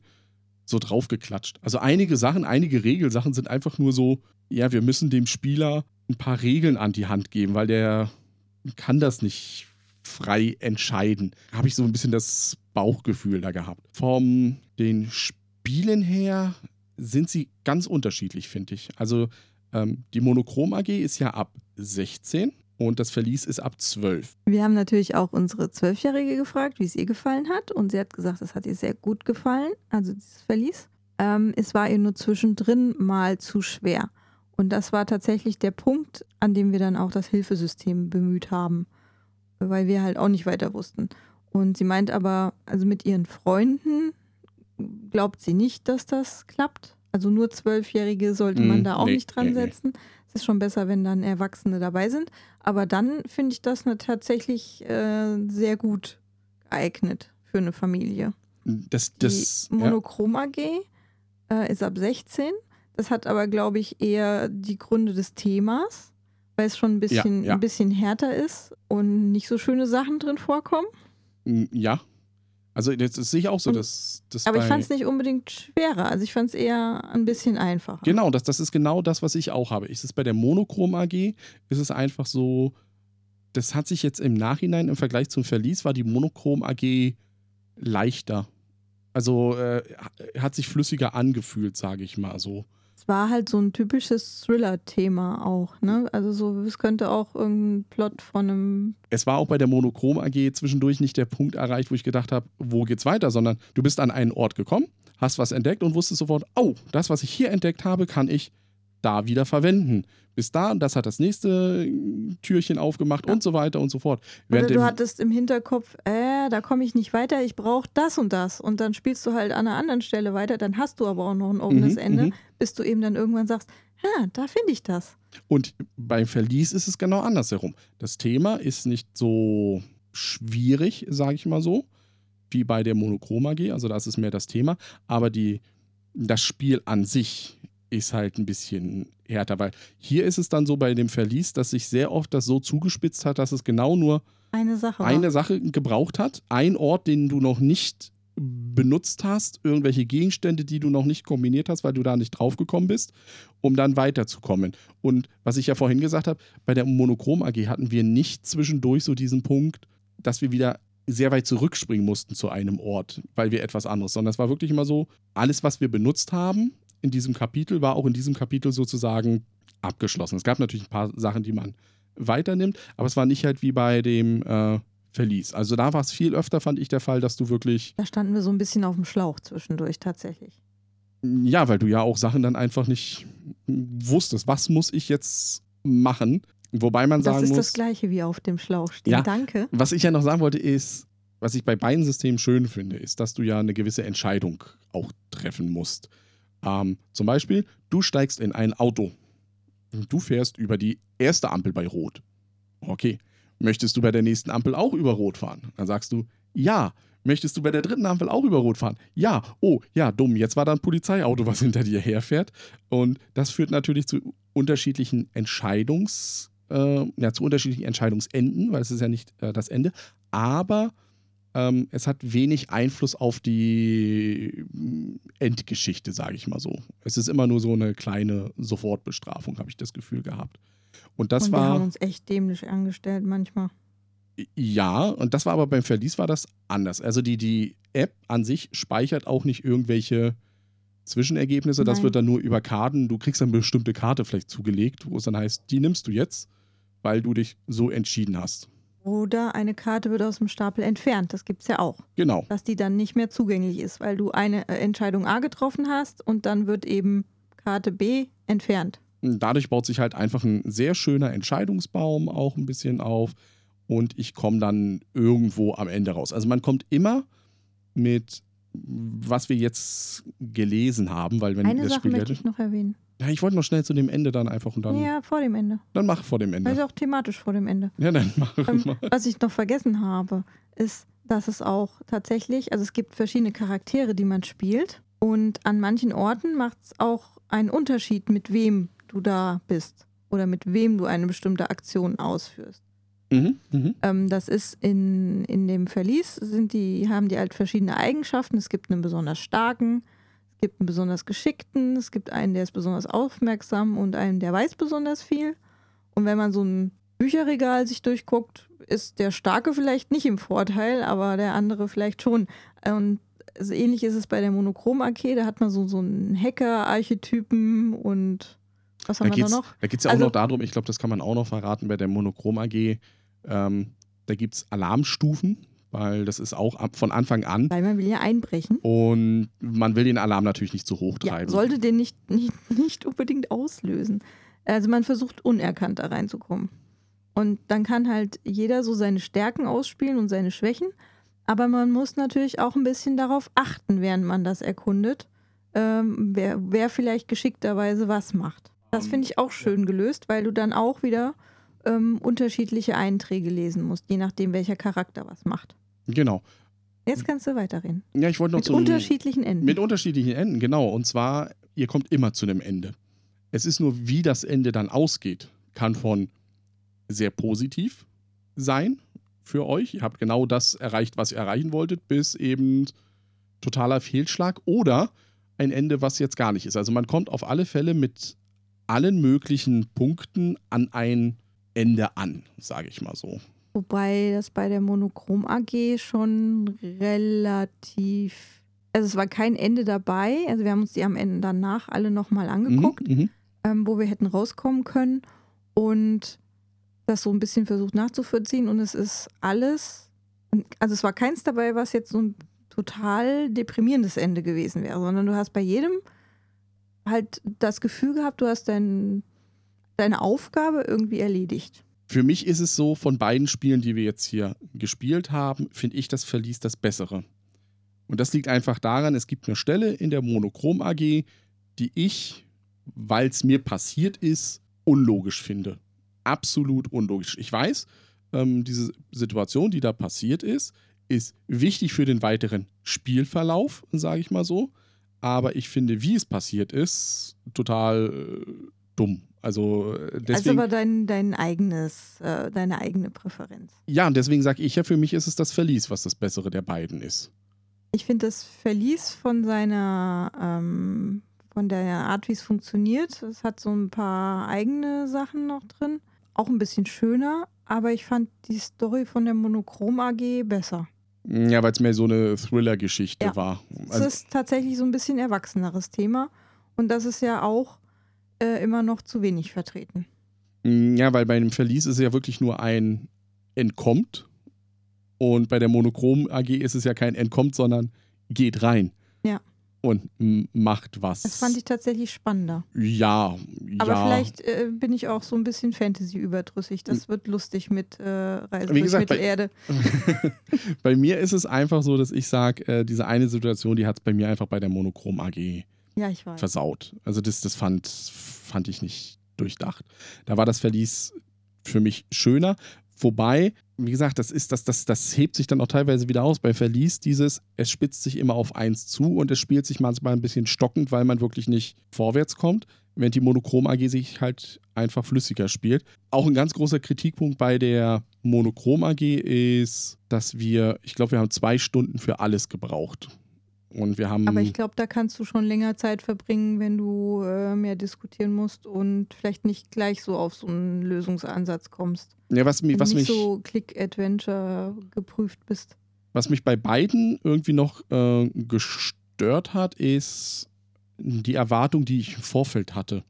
so draufgeklatscht. Also einige Sachen, einige Regelsachen sind einfach nur so, ja, wir müssen dem Spieler ein paar Regeln an die Hand geben, weil der kann das nicht frei entscheiden. Habe ich so ein bisschen das Bauchgefühl da gehabt. Vom den Spielen her sind sie ganz unterschiedlich, finde ich. Also ähm, die Monochrom AG ist ja ab 16 und das Verlies ist ab 12. Wir haben natürlich auch unsere Zwölfjährige gefragt, wie es ihr gefallen hat. Und sie hat gesagt, es hat ihr sehr gut gefallen, also dieses Verlies. Ähm, es war ihr nur zwischendrin mal zu schwer. Und das war tatsächlich der Punkt, an dem wir dann auch das Hilfesystem bemüht haben, weil wir halt auch nicht weiter wussten. Und sie meint aber, also mit ihren Freunden glaubt sie nicht, dass das klappt. Also nur Zwölfjährige sollte man Mm, da auch nee, nicht dran nee, nee. setzen. Es ist schon besser, wenn dann Erwachsene dabei sind. Aber dann finde ich das ne, tatsächlich äh, sehr gut geeignet für eine Familie. Das, Die das, ja. Monochrom AG äh, ist ab 16. Das hat aber, glaube ich, eher die Gründe des Themas, weil es schon ein bisschen, ja. ein bisschen härter ist und nicht so schöne Sachen drin vorkommen. Mm, Ja. Also das, das sehe ich auch so, dass, dass Aber ich fand es nicht unbedingt schwerer. Also ich fand es eher ein bisschen einfacher. Genau, das, das ist genau das, was ich auch habe. Ist es bei der Monochrom AG, ist es einfach so, das hat sich jetzt im Nachhinein im Vergleich zum Verlies, war die Monochrom AG leichter. Also äh, hat sich flüssiger angefühlt, sage ich mal so. War halt so ein typisches Thriller-Thema auch. Ne? Also so, es könnte auch irgendein Plot von einem Es war auch bei der Monochrom AG zwischendurch nicht der Punkt erreicht, wo ich gedacht habe, wo geht's weiter, sondern du bist an einen Ort gekommen, hast was entdeckt und wusstest sofort, oh, das, was ich hier entdeckt habe, kann ich da wieder verwenden. Bis da, und das hat das nächste Türchen aufgemacht Ja. und so weiter und so fort. Oder Während du hattest im Hinterkopf, äh, da komme ich nicht weiter, ich brauche das und das. Und dann spielst du halt an einer anderen Stelle weiter, dann hast du aber auch noch ein offenes Mhm, Ende, mhm. bis du eben dann irgendwann sagst, ja, da finde ich das. Und beim Verlies ist es genau andersherum. Das Thema ist nicht so schwierig, sage ich mal so, wie bei der Monochrom AG. Also da ist mehr das Thema. Aber die, das Spiel an sich ist halt ein bisschen härter, weil hier ist es dann so bei dem Verlies, dass sich sehr oft das so zugespitzt hat, dass es genau nur Eine Sache. eine Sache gebraucht hat, ein Ort, den du noch nicht benutzt hast, irgendwelche Gegenstände, die du noch nicht kombiniert hast, weil du da nicht draufgekommen bist, um dann weiterzukommen. Und was ich ja vorhin gesagt habe, bei der Monochrom AG hatten wir nicht zwischendurch so diesen Punkt, dass wir wieder sehr weit zurückspringen mussten zu einem Ort, weil wir etwas anderes, sondern es war wirklich immer so, alles, was wir benutzt haben in diesem Kapitel, war auch in diesem Kapitel sozusagen abgeschlossen. Es gab natürlich ein paar Sachen, die man weiternimmt, aber es war nicht halt wie bei dem äh, Verlies. Also da war es viel öfter, fand ich, der Fall, dass du wirklich, Da standen wir so ein bisschen auf dem Schlauch zwischendurch tatsächlich. ja, weil du ja auch Sachen dann einfach nicht wusstest, was muss ich jetzt machen. Wobei man Das sagen ist muss, das Gleiche wie auf dem Schlauch stehen. Ja. Danke. was ich ja noch sagen wollte, ist, was ich bei beiden Systemen schön finde, ist, dass du ja eine gewisse Entscheidung auch treffen musst. Ähm, zum Beispiel, du steigst in ein Auto. Du fährst über die erste Ampel bei Rot. Okay. Möchtest du bei der nächsten Ampel auch über Rot fahren? Dann sagst du, ja. Möchtest du bei der dritten Ampel auch über Rot fahren? Ja. Oh, ja, dumm. Jetzt war da ein Polizeiauto, was hinter dir herfährt. Und das führt natürlich zu unterschiedlichen Entscheidungs, äh, ja, zu unterschiedlichen Entscheidungsenden, weil es ist ja nicht äh, das Ende. Aber ähm, es hat wenig Einfluss auf die mm, Endgeschichte, sage ich mal so. Es ist immer nur so eine kleine Sofortbestrafung, habe ich das Gefühl gehabt. Und das und wir haben war, uns echt dämlich angestellt manchmal. ja, und das war aber beim Verlies war das anders. Also die, die App an sich speichert auch nicht irgendwelche Zwischenergebnisse. Das Nein. wird dann nur über Karten, du kriegst dann eine bestimmte Karte vielleicht zugelegt, wo es dann heißt, die nimmst du jetzt, weil du dich so entschieden hast. Oder eine Karte wird aus dem Stapel entfernt. Das gibt es ja auch. Genau. Dass die dann nicht mehr zugänglich ist, weil du eine äh, Entscheidung A getroffen hast und dann wird eben Karte B entfernt. Dadurch baut sich halt einfach ein sehr schöner Entscheidungsbaum auch ein bisschen auf und ich komme dann irgendwo am Ende raus. Also man kommt immer mit, was wir jetzt gelesen haben, weil wenn Eine das Sache Spiel möchte ich noch erwähnen. Ja, ich wollte noch schnell zu dem Ende dann einfach und dann, ja, vor dem Ende. dann mach vor dem Ende. Also auch thematisch vor dem Ende. ja, dann mach Ähm, mal. was ich noch vergessen habe, ist, dass es auch tatsächlich, also es gibt verschiedene Charaktere, die man spielt. Und an manchen Orten macht es auch einen Unterschied, mit wem du da bist oder mit wem du eine bestimmte Aktion ausführst. Mhm, mhm. Ähm, das ist in, in dem Verlies, sind die, haben die halt verschiedene Eigenschaften. Es gibt einen besonders starken, gibt einen besonders geschickten, es gibt einen, der ist besonders aufmerksam und einen, der weiß besonders viel. Und wenn man so ein Bücherregal sich durchguckt, ist der Starke vielleicht nicht im Vorteil, aber der andere vielleicht schon. Und so ähnlich ist es bei der Monochrom-AG, da hat man so, so einen Hacker-Archetypen und was haben Da wir geht da es noch? da geht's ja auch Also- noch darum, ich glaube, das kann man auch noch verraten bei der Monochrom AG. Ähm, da gibt es Alarmstufen, weil das ist auch ab, von Anfang an. Weil man will ja einbrechen. Und man will den Alarm natürlich nicht zu hoch Ja, treiben. sollte den nicht, nicht, nicht unbedingt auslösen. Also man versucht unerkannt da reinzukommen. Und dann kann halt jeder so seine Stärken ausspielen und seine Schwächen. Aber man muss natürlich auch ein bisschen darauf achten, während man das erkundet, ähm, wer, wer vielleicht geschickterweise was macht. Das finde ich auch schön gelöst, weil du dann auch wieder ähm, unterschiedliche Einträge lesen musst, je nachdem, welcher Charakter was macht. Genau. Jetzt kannst du weiterreden. Ja, ich wollte noch Mit zu unterschiedlichen Enden. Mit unterschiedlichen Enden, genau. Und zwar, ihr kommt immer zu einem Ende. Es ist nur, wie das Ende dann ausgeht, kann von sehr positiv sein für euch. Ihr habt genau das erreicht, was ihr erreichen wolltet, bis eben totaler Fehlschlag oder ein Ende, was jetzt gar nicht ist. Also man kommt auf alle Fälle mit allen möglichen Punkten an ein Ende an, sage ich mal so. Wobei das bei der Monochrom AG schon relativ. Also es war kein Ende dabei. Also wir haben uns die am Ende danach alle nochmal angeguckt, Mhm, mhm. ähm, wo wir hätten rauskommen können und das so ein bisschen versucht nachzuvollziehen. Und es ist alles. Also es war keins dabei, was jetzt so ein total deprimierendes Ende gewesen wäre, sondern du hast bei jedem halt das Gefühl gehabt, du hast dein, deine Aufgabe irgendwie erledigt. Für mich ist es so, von beiden Spielen, die wir jetzt hier gespielt haben, finde ich das Verlies das Bessere. Und das liegt einfach daran, es gibt eine Stelle in der Monochrom AG, die ich, weil es mir passiert ist, unlogisch finde. Absolut unlogisch. Ich weiß, ähm, diese Situation, die da passiert ist, ist wichtig für den weiteren Spielverlauf, sage ich mal so. Aber ich finde, wie es passiert ist, total äh, dumm. Also äh, deswegen. Also aber dein, dein eigenes, äh, deine eigene Präferenz. Ja, und deswegen sage ich ja, für mich ist es das Verlies, was das Bessere der beiden ist. Ich finde das Verlies von seiner, ähm, von der Art, wie es funktioniert, es hat so ein paar eigene Sachen noch drin. Auch ein bisschen schöner, aber ich fand die Story von der Monochrom AG besser. Ja, weil es mehr so eine Thriller-Geschichte Ja. war. Es Also, ist tatsächlich so ein bisschen erwachseneres Thema und das ist ja auch äh, immer noch zu wenig vertreten. ja, weil bei einem Verlies ist es ja wirklich nur ein Entkommt. Und bei der Monochrom AG ist es ja kein Entkommt, sondern geht rein. Ja. Und macht was. Das fand ich tatsächlich spannender. Ja, Aber ja. vielleicht äh, bin ich auch so ein bisschen Fantasy überdrüssig. Das wird lustig mit äh, Reise Wie durch bei- Mittelerde. bei mir ist es einfach so, dass ich sage, äh, diese eine Situation, die hat es bei mir einfach bei der Monochrom AG Ja, ich weiß. versaut. Also das, das fand, fand ich nicht durchdacht. Da war das Verlies für mich schöner. Wobei, wie gesagt, das ist, das, das, das hebt sich dann auch teilweise wieder aus. Bei Verlies dieses, es spitzt sich immer auf eins zu und es spielt sich manchmal ein bisschen stockend, weil man wirklich nicht vorwärts kommt, während die Monochrom AG sich halt einfach flüssiger spielt. Auch ein ganz großer Kritikpunkt bei der Monochrom AG ist, dass wir, ich glaube, wir haben zwei Stunden für alles gebraucht. Und wir haben. Aber ich glaube, da kannst du schon länger Zeit verbringen, wenn du äh, mehr diskutieren musst und vielleicht nicht gleich so auf so einen Lösungsansatz kommst. ja, was, mi- Wenn was du mich. nicht so Click-Adventure geprüft bist. Was mich bei beiden irgendwie noch äh, gestört hat, ist die Erwartung, die ich im Vorfeld hatte.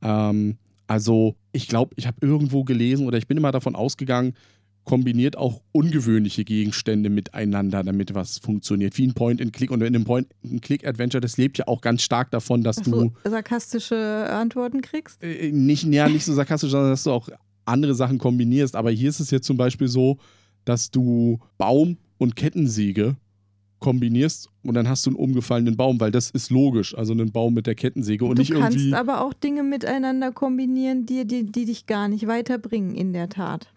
Ähm, also, ich glaube, ich habe irgendwo gelesen oder ich bin immer davon ausgegangen, kombiniert auch ungewöhnliche Gegenstände miteinander, damit was funktioniert. Wie ein Point-and-Click. Und in einem Point-and-Click-Adventure, das lebt ja auch ganz stark davon, dass Dass du du sarkastische Antworten kriegst. äh, nicht, ja, nicht so sarkastisch, sondern dass du auch andere Sachen kombinierst. Aber hier ist es jetzt zum Beispiel so, dass du Baum und Kettensäge kombinierst und dann hast du einen umgefallenen Baum, weil das ist logisch. Also einen Baum mit der Kettensäge und du nicht kannst irgendwie. aber auch Dinge miteinander kombinieren, die, die, die dich gar nicht weiterbringen, in der Tat.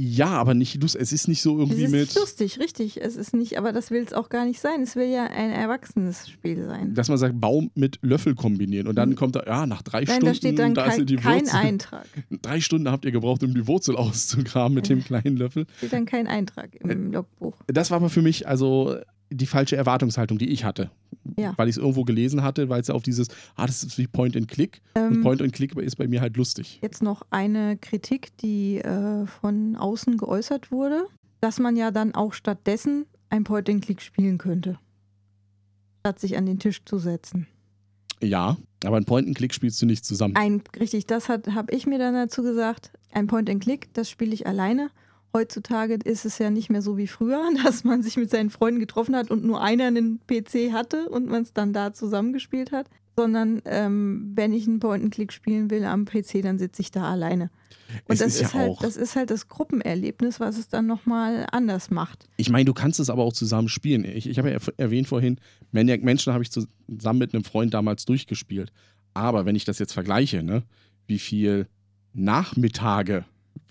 Ja, aber nicht lust. Es ist nicht so Es irgendwie ist mit. lustig, richtig. Es ist nicht, aber das will es auch gar nicht sein. Es will ja ein erwachsenes Spiel sein. Dass man sagt, Baum mit Löffel kombinieren. Und dann Mhm. kommt da, ja, nach drei Nein, Stunden, da steht dann da kein, die kein Wurzel. Eintrag. Drei Stunden habt ihr gebraucht, um die Wurzel auszugraben mit dem kleinen Löffel. steht dann kein Eintrag Äh, im Logbuch. Das war aber für mich also die falsche Erwartungshaltung, die ich hatte. Ja. Weil ich es irgendwo gelesen hatte, weil es auf dieses, ah, das ist wie Point and Click. Und Ähm, Point and Click ist bei mir halt lustig. Jetzt noch eine Kritik, die äh, von außen geäußert wurde, dass man ja dann auch stattdessen ein Point-and-Click spielen könnte, statt sich an den Tisch zu setzen. Ja, aber ein Point and Click spielst du nicht zusammen. Ein, richtig, das habe ich mir dann dazu gesagt. Ein Point-and-Click, das spiele ich alleine. Heutzutage ist es ja nicht mehr so wie früher, dass man sich mit seinen Freunden getroffen hat und nur einer einen PC hatte und man es dann da zusammengespielt hat. sondern ähm, wenn ich einen Point-and-Click spielen will am PC, dann sitze ich da alleine. Und Es das ist ist, ja halt, auch- das ist halt das Gruppenerlebnis, was es dann nochmal anders macht. Ich meine, du kannst es aber auch zusammen spielen. Ich, ich habe ja erwähnt vorhin, Maniac Mansion habe ich zusammen mit einem Freund damals durchgespielt. Aber wenn ich das jetzt vergleiche, ne, wie viel Nachmittage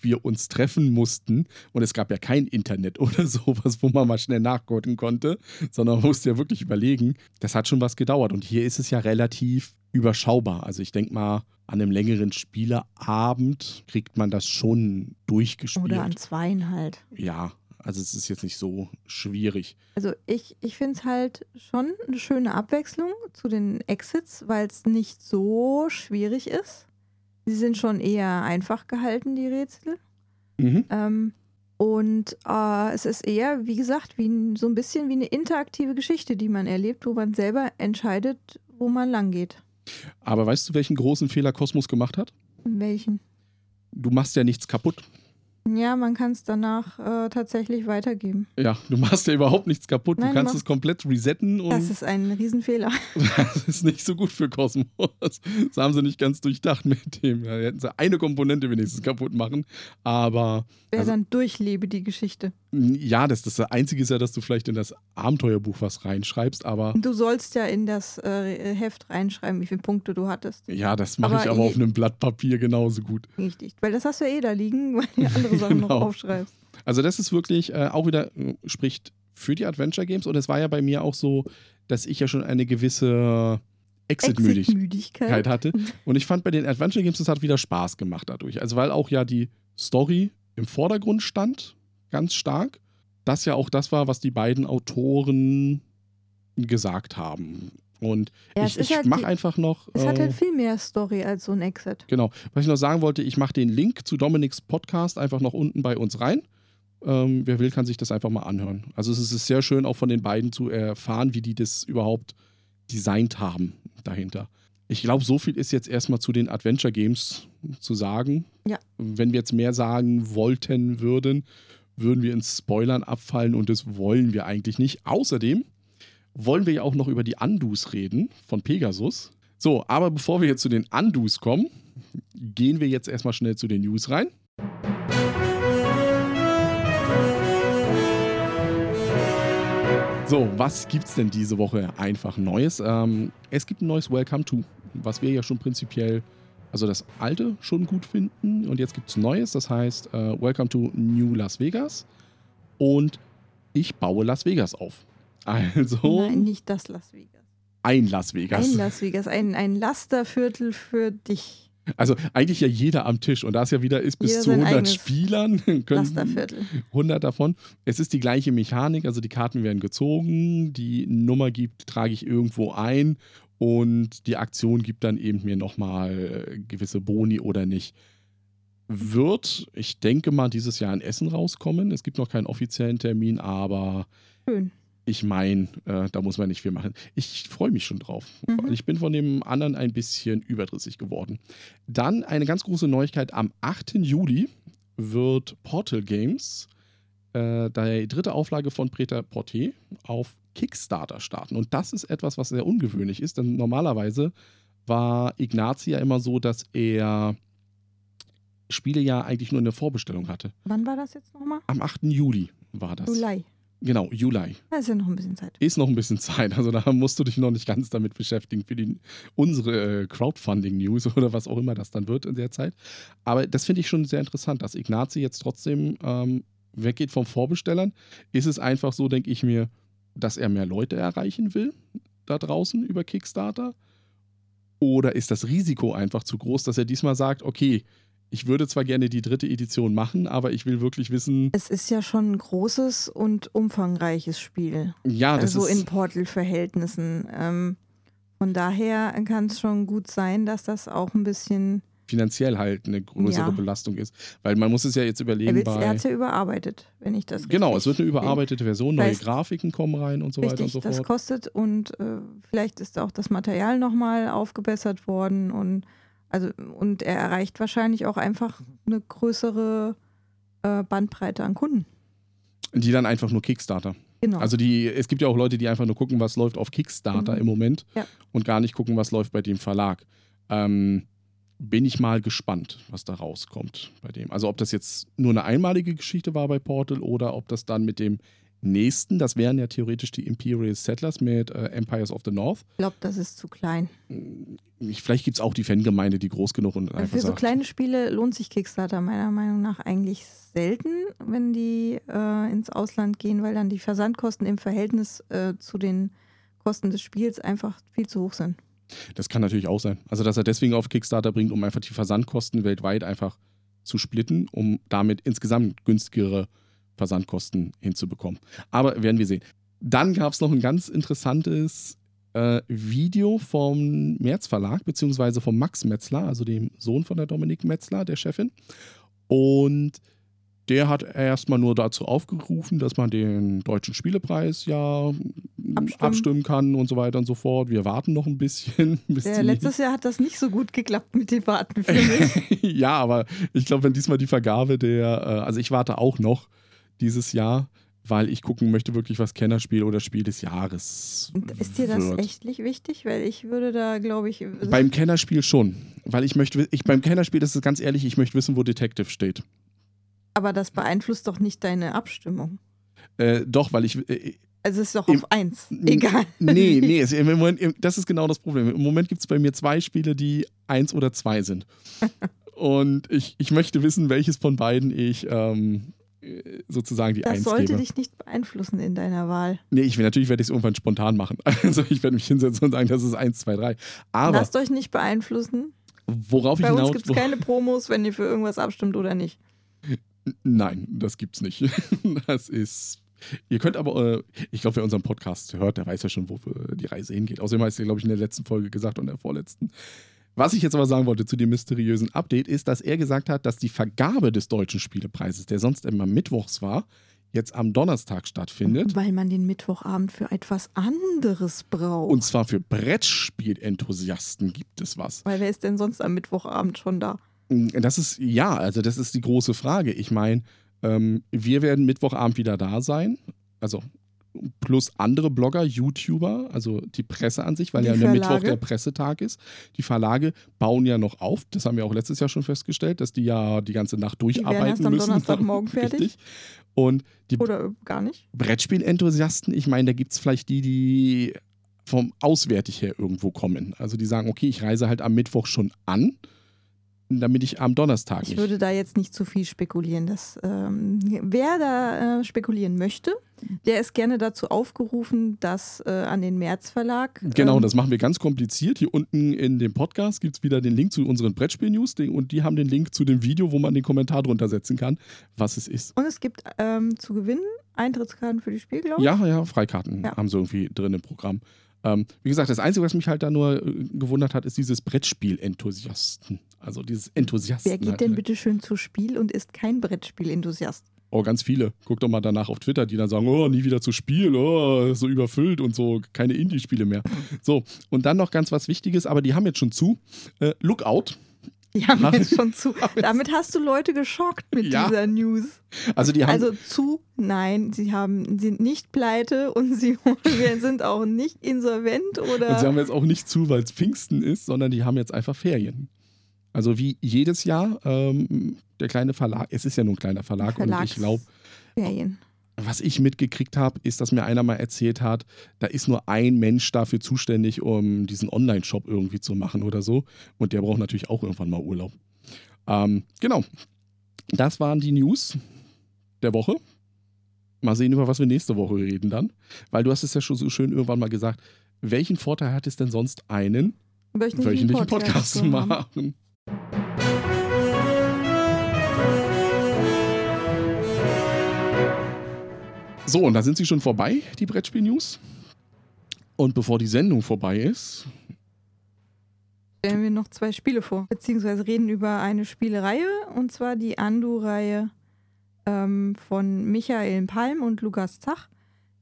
wir uns treffen mussten und es gab ja kein Internet oder sowas, wo man mal schnell nachgucken konnte, sondern man musste ja wirklich überlegen, das hat schon was gedauert. Und hier ist es ja relativ überschaubar. Also ich denke mal, an einem längeren Spielerabend kriegt man das schon durchgespielt. Oder an zweien halt. Ja, also es ist jetzt nicht so schwierig. Also ich, ich finde es halt schon eine schöne Abwechslung zu den Exits, weil es nicht so schwierig ist. Sie sind schon eher einfach gehalten, die Rätsel. Mhm. Ähm, und äh, es ist eher, wie gesagt, wie so ein bisschen wie eine interaktive Geschichte, die man erlebt, wo man selber entscheidet, wo man lang geht. Aber weißt du, welchen großen Fehler Kosmos gemacht hat? Welchen. Du machst ja nichts kaputt. Ja, man kann es danach äh, tatsächlich weitergeben. Ja, du machst ja überhaupt nichts kaputt. Nein, du du kannst machst- es komplett resetten und Das ist ein Riesenfehler. das ist nicht so gut für Kosmos. Das haben sie nicht ganz durchdacht mit dem. Da hätten sie eine Komponente wenigstens kaputt machen. Aber Wer Also- dann durchlebe die Geschichte. ja, das, das Einzige ist ja, dass du vielleicht in das Abenteuerbuch was reinschreibst. Aber Du sollst ja in das äh, Heft reinschreiben, wie viele Punkte du hattest. ja, das mache ich Aber auf einem Blatt Papier genauso gut. Richtig. Weil das hast du ja eh da liegen, weil du andere Sachen noch Genau. aufschreibst. Also das ist wirklich äh, auch wieder, äh, spricht für die Adventure Games und es war ja bei mir auch so, dass ich ja schon eine gewisse Exit-Müdigkeit Exit-Müdigkeit. hatte. Und ich fand bei den Adventure Games, das hat wieder Spaß gemacht dadurch. Also weil auch ja die Story im Vordergrund stand, ganz stark. Das ja auch das war, was die beiden Autoren gesagt haben. Und Ja, ich, ich halt mache einfach noch. Es hat äh, halt viel mehr Story als so ein Exit. Genau. Was ich noch sagen wollte, ich mache den Link zu Dominiks Podcast einfach noch unten bei uns rein. Ähm, wer will, kann sich das einfach mal anhören. Also es ist sehr schön, auch von den beiden zu erfahren, wie die das überhaupt designt haben dahinter. Ich glaube, so viel ist jetzt erstmal zu den Adventure Games zu sagen. Ja. Wenn wir jetzt mehr sagen wollten würden, würden wir ins Spoilern abfallen und das wollen wir eigentlich nicht. Außerdem wollen wir ja auch noch über die Andus reden von Pegasus. So, aber bevor wir jetzt zu den Andus kommen, gehen wir jetzt erstmal schnell zu den News rein. So, was gibt's denn diese Woche einfach Neues? Ähm, es gibt ein neues Welcome to, was wir ja schon prinzipiell, also das alte schon gut finden. Und jetzt gibt's Neues, das heißt äh, Welcome to New Las Vegas. Und ich baue Las Vegas auf. Also Nein, nicht das Las Vegas. ein Las Vegas. Ein Las Vegas, ein, ein Lasterviertel für dich. Also eigentlich ja jeder am Tisch. Und da es ja wieder ist, bis Jeder zu sein 100 eigenes Spielern können Lasterviertel. 100 davon. Es ist die gleiche Mechanik, also die Karten werden gezogen, die Nummer gibt, trage ich irgendwo ein und die Aktion gibt dann eben mir nochmal gewisse Boni oder nicht. Wird, ich denke mal, dieses Jahr in Essen rauskommen. Es gibt noch keinen offiziellen Termin, aber Schön. Ich meine, äh, da muss man nicht viel machen. Ich freue mich schon drauf. Mhm. Ich bin von dem anderen ein bisschen überdrüssig geworden. Dann eine ganz große Neuigkeit. Am 8. Juli wird Portal Games äh, die dritte Auflage von Preta Porté auf Kickstarter starten. Und das ist etwas, was sehr ungewöhnlich ist, denn normalerweise war Ignazi ja immer so, dass er Spiele ja eigentlich nur in der Vorbestellung hatte. Wann war das jetzt nochmal? Am 8. Juli war das. Juli. Genau, Juli. Da ist ja noch ein bisschen Zeit. Ist noch ein bisschen Zeit, also da musst du dich noch nicht ganz damit beschäftigen für die, unsere äh, Crowdfunding-News oder was auch immer das dann wird in der Zeit. Aber das finde ich schon sehr interessant, dass Ignazi jetzt trotzdem ähm, weggeht vom Vorbestellern. Ist es einfach so, denke ich mir, dass er mehr Leute erreichen will da draußen über Kickstarter? Oder ist das Risiko einfach zu groß, dass er diesmal sagt, okay, ich würde zwar gerne die dritte Edition machen, aber ich will wirklich wissen, Es ist ja schon ein großes und umfangreiches Spiel. ja, das also ist in Portal-Verhältnissen. Ähm, von daher kann es schon gut sein, dass das auch ein bisschen. finanziell halt eine größere Ja. Belastung ist. Weil man muss es ja jetzt Er, überlegen er bei. hat es ja überarbeitet, wenn ich das Genau, richtig es wird eine überarbeitete Version, neue Heißt- Grafiken kommen rein und so weiter und Richtig, so das fort. kostet und äh, vielleicht ist auch das Material nochmal aufgebessert worden und also und er erreicht wahrscheinlich auch einfach eine größere äh, Bandbreite an Kunden. Die dann einfach nur Kickstarter Genau. Also die, es gibt ja auch Leute, die einfach nur gucken, was läuft auf Kickstarter Mhm. im Moment Ja. und gar nicht gucken, was läuft bei dem Verlag. Ähm, bin ich mal gespannt, was da rauskommt bei dem. Also ob das jetzt nur eine einmalige Geschichte war bei Portal oder ob das dann mit dem nächsten, das wären ja theoretisch die Imperial Settlers mit äh, Empires of the North. ich glaube, das ist zu klein. Ich, vielleicht gibt es auch die Fangemeinde, die groß genug und einfach Für so sagt, kleine Spiele lohnt sich Kickstarter meiner Meinung nach eigentlich selten, wenn die äh, ins Ausland gehen, weil dann die Versandkosten im Verhältnis äh, zu den Kosten des Spiels einfach viel zu hoch sind. Das kann natürlich auch sein. Also, dass er deswegen auf Kickstarter bringt, um einfach die Versandkosten weltweit einfach zu splitten, um damit insgesamt günstigere Versandkosten hinzubekommen. Aber werden wir sehen. Dann gab es noch ein ganz interessantes äh, Video vom Merz Verlag, beziehungsweise vom Max Metzler, also dem Sohn von der Dominik Metzler, der Chefin. Und der hat erstmal nur dazu aufgerufen, dass man den deutschen Spielepreis ja abstimmen, Abstimmen. kann und so weiter und so fort. Wir warten noch ein bisschen. Die letztes Jahr hat das nicht so gut geklappt mit den Warten für mich. ja, aber ich glaube, wenn diesmal die Vergabe der, äh, also ich warte auch noch dieses Jahr, weil ich gucken möchte wirklich, was Kennerspiel oder Spiel des Jahres Und ist dir das wird. echtlich wichtig? Weil ich würde da, glaube ich, Beim Kennerspiel schon, weil ich möchte, ich beim Kennerspiel, das ist ganz ehrlich, ich möchte wissen, wo Detective steht. aber das beeinflusst doch nicht deine Abstimmung. Äh, doch, weil ich, äh, Also es ist doch Im- auf eins. Egal. nee, nee, es, im Moment, im- das ist genau das Problem. Im Moment gibt es bei mir zwei Spiele, die eins oder zwei sind. Und ich, ich möchte wissen, welches von beiden ich ähm, äh, sozusagen die Das Eins sollte gebe. dich nicht beeinflussen in deiner Wahl. Nee, ich will natürlich werde ich es irgendwann spontan machen. Also ich werde mich hinsetzen und sagen, das ist 1, 2, 3. Aber Lasst euch nicht beeinflussen. worauf ich Bei uns hinaus gibt es keine Promos, wenn ihr für irgendwas abstimmt oder nicht. Nein, das gibt's nicht. Das ist. Ihr könnt aber, äh, ich glaube, wer unseren Podcast hört, der weiß ja schon, wo die Reise hingeht. Außerdem hast du, glaube ich, in der letzten Folge gesagt und der vorletzten. Was ich jetzt aber sagen wollte zu dem mysteriösen Update, ist, dass er gesagt hat, dass die Vergabe des Deutschen Spielepreises, der sonst immer mittwochs war, jetzt am Donnerstag stattfindet. Weil man den Mittwochabend für etwas anderes braucht. Und zwar für Brettspielenthusiasten gibt es was. Weil wer ist denn sonst am Mittwochabend schon da? Das ist, ja, also das ist die große Frage. Ich meine, ähm, wir werden Mittwochabend wieder da sein. Also plus andere Blogger, YouTuber, also die Presse an sich, weil Die ja der Mittwoch der Pressetag ist. Die Verlage bauen ja noch auf. Das haben wir auch letztes Jahr schon festgestellt, dass die ja die ganze Nacht durcharbeiten erst am müssen. Donnerstagmorgen fertig? Richtig. Und die Oder äh, gar nicht? Brettspielenthusiasten, ich meine, da gibt es vielleicht die, die vom auswärtig her irgendwo kommen. Also die sagen, okay, ich reise halt am Mittwoch schon an, damit ich am Donnerstag Ich würde da jetzt nicht zu viel spekulieren. Dass, ähm, wer da äh, spekulieren möchte, der ist gerne dazu aufgerufen, das äh, an den März Verlag. Genau, ähm, das machen wir ganz kompliziert. Hier unten in dem Podcast gibt es wieder den Link zu unseren Brettspiel-News und die haben den Link zu dem Video, wo man den Kommentar drunter setzen kann, was es ist. Und es gibt ähm, zu gewinnen Eintrittskarten für die Spiel, glaube ich. Ja, ja, Freikarten Ja. haben sie irgendwie drin im Programm. Ähm, wie gesagt, das Einzige, was mich halt da nur äh, gewundert hat, ist dieses Brettspiel-Enthusiasten. Also dieses Enthusiasten. Wer geht halt. denn bitte schön zu Spiel und ist kein Brettspiel-Enthusiast? Oh, ganz viele. Guck doch mal danach auf Twitter, die dann sagen, oh, nie wieder zu Spiel, oh, so überfüllt und so, keine Indie-Spiele mehr. So, und dann noch ganz was Wichtiges, aber die haben jetzt schon zu. Äh, Lookout. Die haben Mach- jetzt schon zu. Damit hast du Leute geschockt mit Ja. dieser News. Also die haben, Also zu, nein, sie haben, sind nicht pleite und sie sind auch nicht insolvent und sie oder. haben jetzt auch nicht zu, weil es Pfingsten ist, sondern die haben jetzt einfach Ferien. Also wie jedes Jahr, ähm, der kleine Verlag, es ist ja nur ein kleiner Verlag und ich glaube, Ferien. Was ich mitgekriegt habe, ist, dass mir einer mal erzählt hat, da ist nur ein Mensch dafür zuständig, um diesen Online-Shop irgendwie zu machen oder so. Und der braucht natürlich auch irgendwann mal Urlaub. Ähm, genau. Das waren die News der Woche. Mal sehen, über was wir nächste Woche reden dann. Weil du hast es ja schon so schön irgendwann mal gesagt, welchen Vorteil hat es denn sonst einen Wöchentlichen, wöchentlichen Podcast zu haben. machen? So, und da sind sie schon vorbei, die Brettspiel-News. Und bevor die Sendung vorbei ist, Stellen wir noch zwei Spiele vor, beziehungsweise reden über eine Spielereihe und zwar die Andu-Reihe ähm, von Michael Palm und Lukas Zach,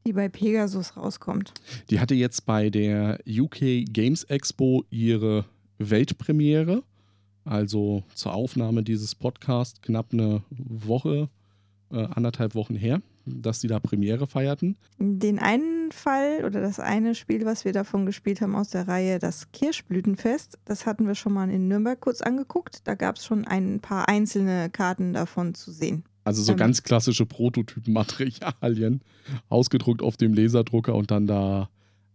die bei Pegasus rauskommt. die hatte jetzt bei der UK Games Expo ihre Weltpremiere. Also zur Aufnahme dieses Podcasts knapp eine Woche, äh, anderthalb Wochen her. Dass die da Premiere feierten. Den einen Fall oder das eine Spiel, was wir davon gespielt haben aus der Reihe, das Kirschblütenfest, das hatten wir schon mal in Nürnberg kurz angeguckt. Da gab es schon ein paar einzelne Karten davon zu sehen. Also so Ähm. ganz klassische Prototypenmaterialien, ausgedruckt auf dem Laserdrucker und dann da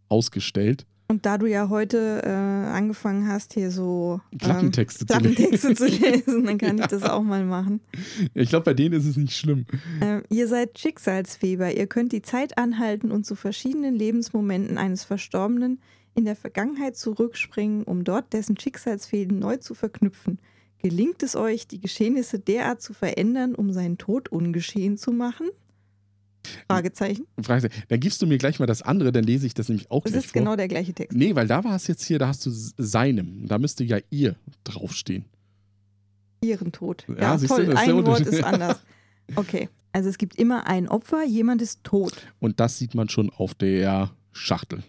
ausgestellt. Und da du ja heute äh, angefangen hast, hier so ähm, Klappentexte zu lesen. Zu lesen, dann kann ich das auch mal machen. Ich glaube, bei denen ist es nicht schlimm. Ähm, ihr seid Schicksalsweber. Ihr könnt die Zeit anhalten und zu verschiedenen Lebensmomenten eines Verstorbenen in der Vergangenheit zurückspringen, um dort dessen Schicksalsfäden neu zu verknüpfen. Gelingt es euch, die Geschehnisse derart zu verändern, um seinen Tod ungeschehen zu machen? Fragezeichen. Frage, dann gibst du mir gleich mal das andere, dann lese ich das nämlich auch Das gleich ist vor. genau der gleiche Text. Nee, weil da war es jetzt hier, da hast du seinem. Da müsste ja ihr draufstehen. Ihren Tod. Ja, Ja, du, toll. der Ein Wort ist anders. Okay. Also es gibt immer ein Opfer, jemand ist tot. Und das sieht man schon auf der Schachtel.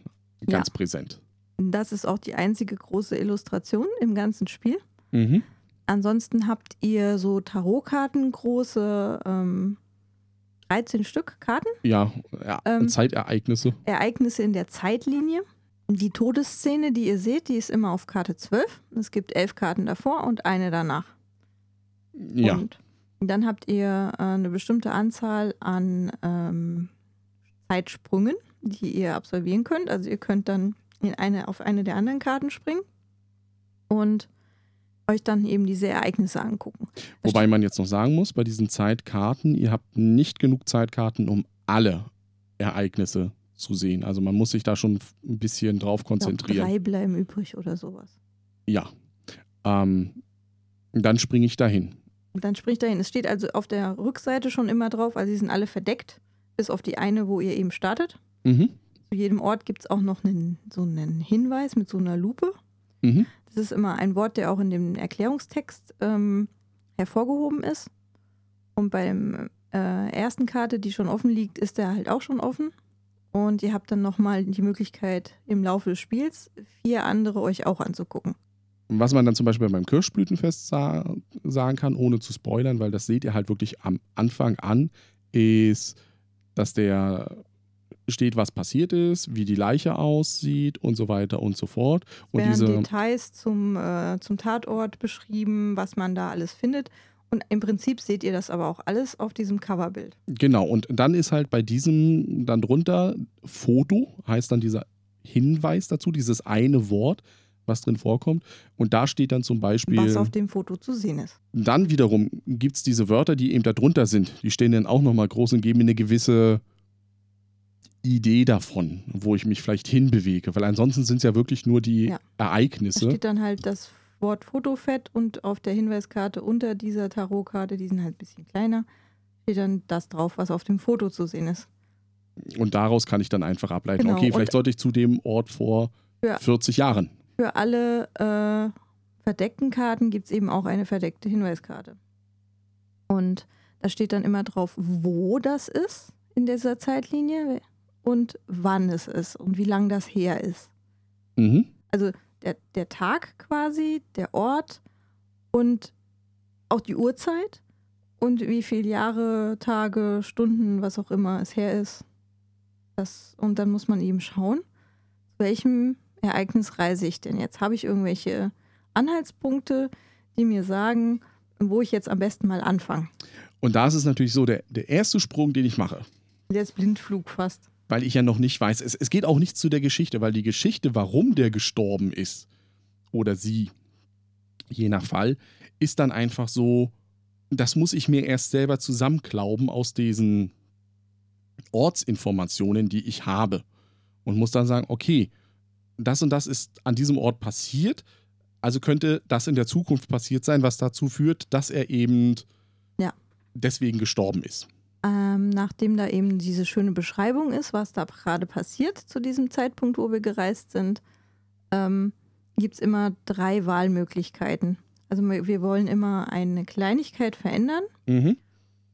Ganz Ja. präsent. Das ist auch die einzige große Illustration im ganzen Spiel. Mhm. Ansonsten habt ihr so Tarotkarten, große ähm, 13 Stück Karten, Ja, ja Ähm. Zeitereignisse. Ereignisse in der Zeitlinie. Die Todesszene, die ihr seht, die ist immer auf Karte 12. Es gibt elf Karten davor und eine danach. Ja. Und dann habt ihr äh, eine bestimmte Anzahl an ähm, Zeitsprüngen, die ihr absolvieren könnt. Also ihr könnt dann in eine, auf eine der anderen Karten springen und euch dann eben diese Ereignisse angucken. Da Wobei man jetzt noch sagen muss, bei diesen Zeitkarten, ihr habt nicht genug Zeitkarten, um alle Ereignisse zu sehen. Also man muss sich da schon ein bisschen drauf Ich glaub, konzentrieren. drei bleiben übrig oder sowas. Ja. Ähm, dann springe ich dahin. Und dann spricht dahin. Es steht also auf der Rückseite schon immer drauf, also die sind alle verdeckt, bis auf die eine, wo ihr eben startet. Mhm. Zu jedem Ort gibt es auch noch einen, so einen Hinweis mit so einer Lupe. Mhm. Das ist immer ein Wort, der auch in dem Erklärungstext ähm, hervorgehoben ist. Und beim äh, ersten Karte, die schon offen liegt, ist der halt auch schon offen. Und ihr habt dann nochmal die Möglichkeit, im Laufe des Spiels vier andere euch auch anzugucken. Was man dann zum Beispiel beim Kirschblütenfest sa sagen kann, ohne zu spoilern, weil das seht ihr halt wirklich am Anfang an, ist, dass der steht, was passiert ist, wie die Leiche aussieht und so weiter und so fort. Und werden diese, Details zum, äh, zum Tatort beschrieben, was man da alles findet. Und im Prinzip seht ihr das aber auch alles auf diesem Coverbild. genau, und dann ist halt bei diesem dann drunter Foto, heißt dann dieser Hinweis dazu, dieses eine Wort, was drin vorkommt. Und da steht dann zum Beispiel. Was auf dem Foto zu sehen ist. Dann wiederum gibt es diese Wörter, die eben da drunter sind. Die stehen dann auch nochmal groß und geben mir eine gewisse Idee davon, wo ich mich vielleicht hinbewege. Weil ansonsten sind es ja wirklich nur die Ja. Da Ereignisse. steht dann halt das Wort Fotofett und auf der Hinweiskarte unter dieser Tarotkarte, die sind halt ein bisschen kleiner, steht dann das drauf, was auf dem Foto zu sehen ist. Und daraus kann ich dann einfach ableiten, Genau, okay, vielleicht und- sollte ich zu dem Ort vor Ja. 40 Jahren. Für alle äh, verdeckten Karten gibt es eben auch eine verdeckte Hinweiskarte. Und da steht dann immer drauf, wo das ist in dieser Zeitlinie und wann es ist und wie lang das her ist. Mhm. Also der, der Tag quasi, der Ort und auch die Uhrzeit und wie viele Jahre, Tage, Stunden, was auch immer es her ist. Das, und dann muss man eben schauen, zu welchem Ereignis reise ich denn jetzt? Habe ich irgendwelche Anhaltspunkte, die mir sagen, wo ich jetzt am besten mal anfange? Und da ist es natürlich so, der, der erste Sprung, den ich mache, Jetzt Blindflug fast. Weil ich ja noch nicht weiß, es, es geht auch nicht zu der Geschichte, weil die Geschichte, warum der gestorben ist oder sie, je nach Fall, ist dann einfach so, das muss ich mir erst selber zusammenklauben aus diesen Ortsinformationen, die ich habe. Und muss dann sagen, okay, das und das ist an diesem Ort passiert, also könnte das in der Zukunft passiert sein, was dazu führt, dass er eben Ja. deswegen gestorben ist. Ähm, nachdem da eben diese schöne Beschreibung ist, was da gerade passiert zu diesem Zeitpunkt, wo wir gereist sind, ähm, gibt es immer drei Wahlmöglichkeiten. Also wir wollen immer eine Kleinigkeit verändern Mhm.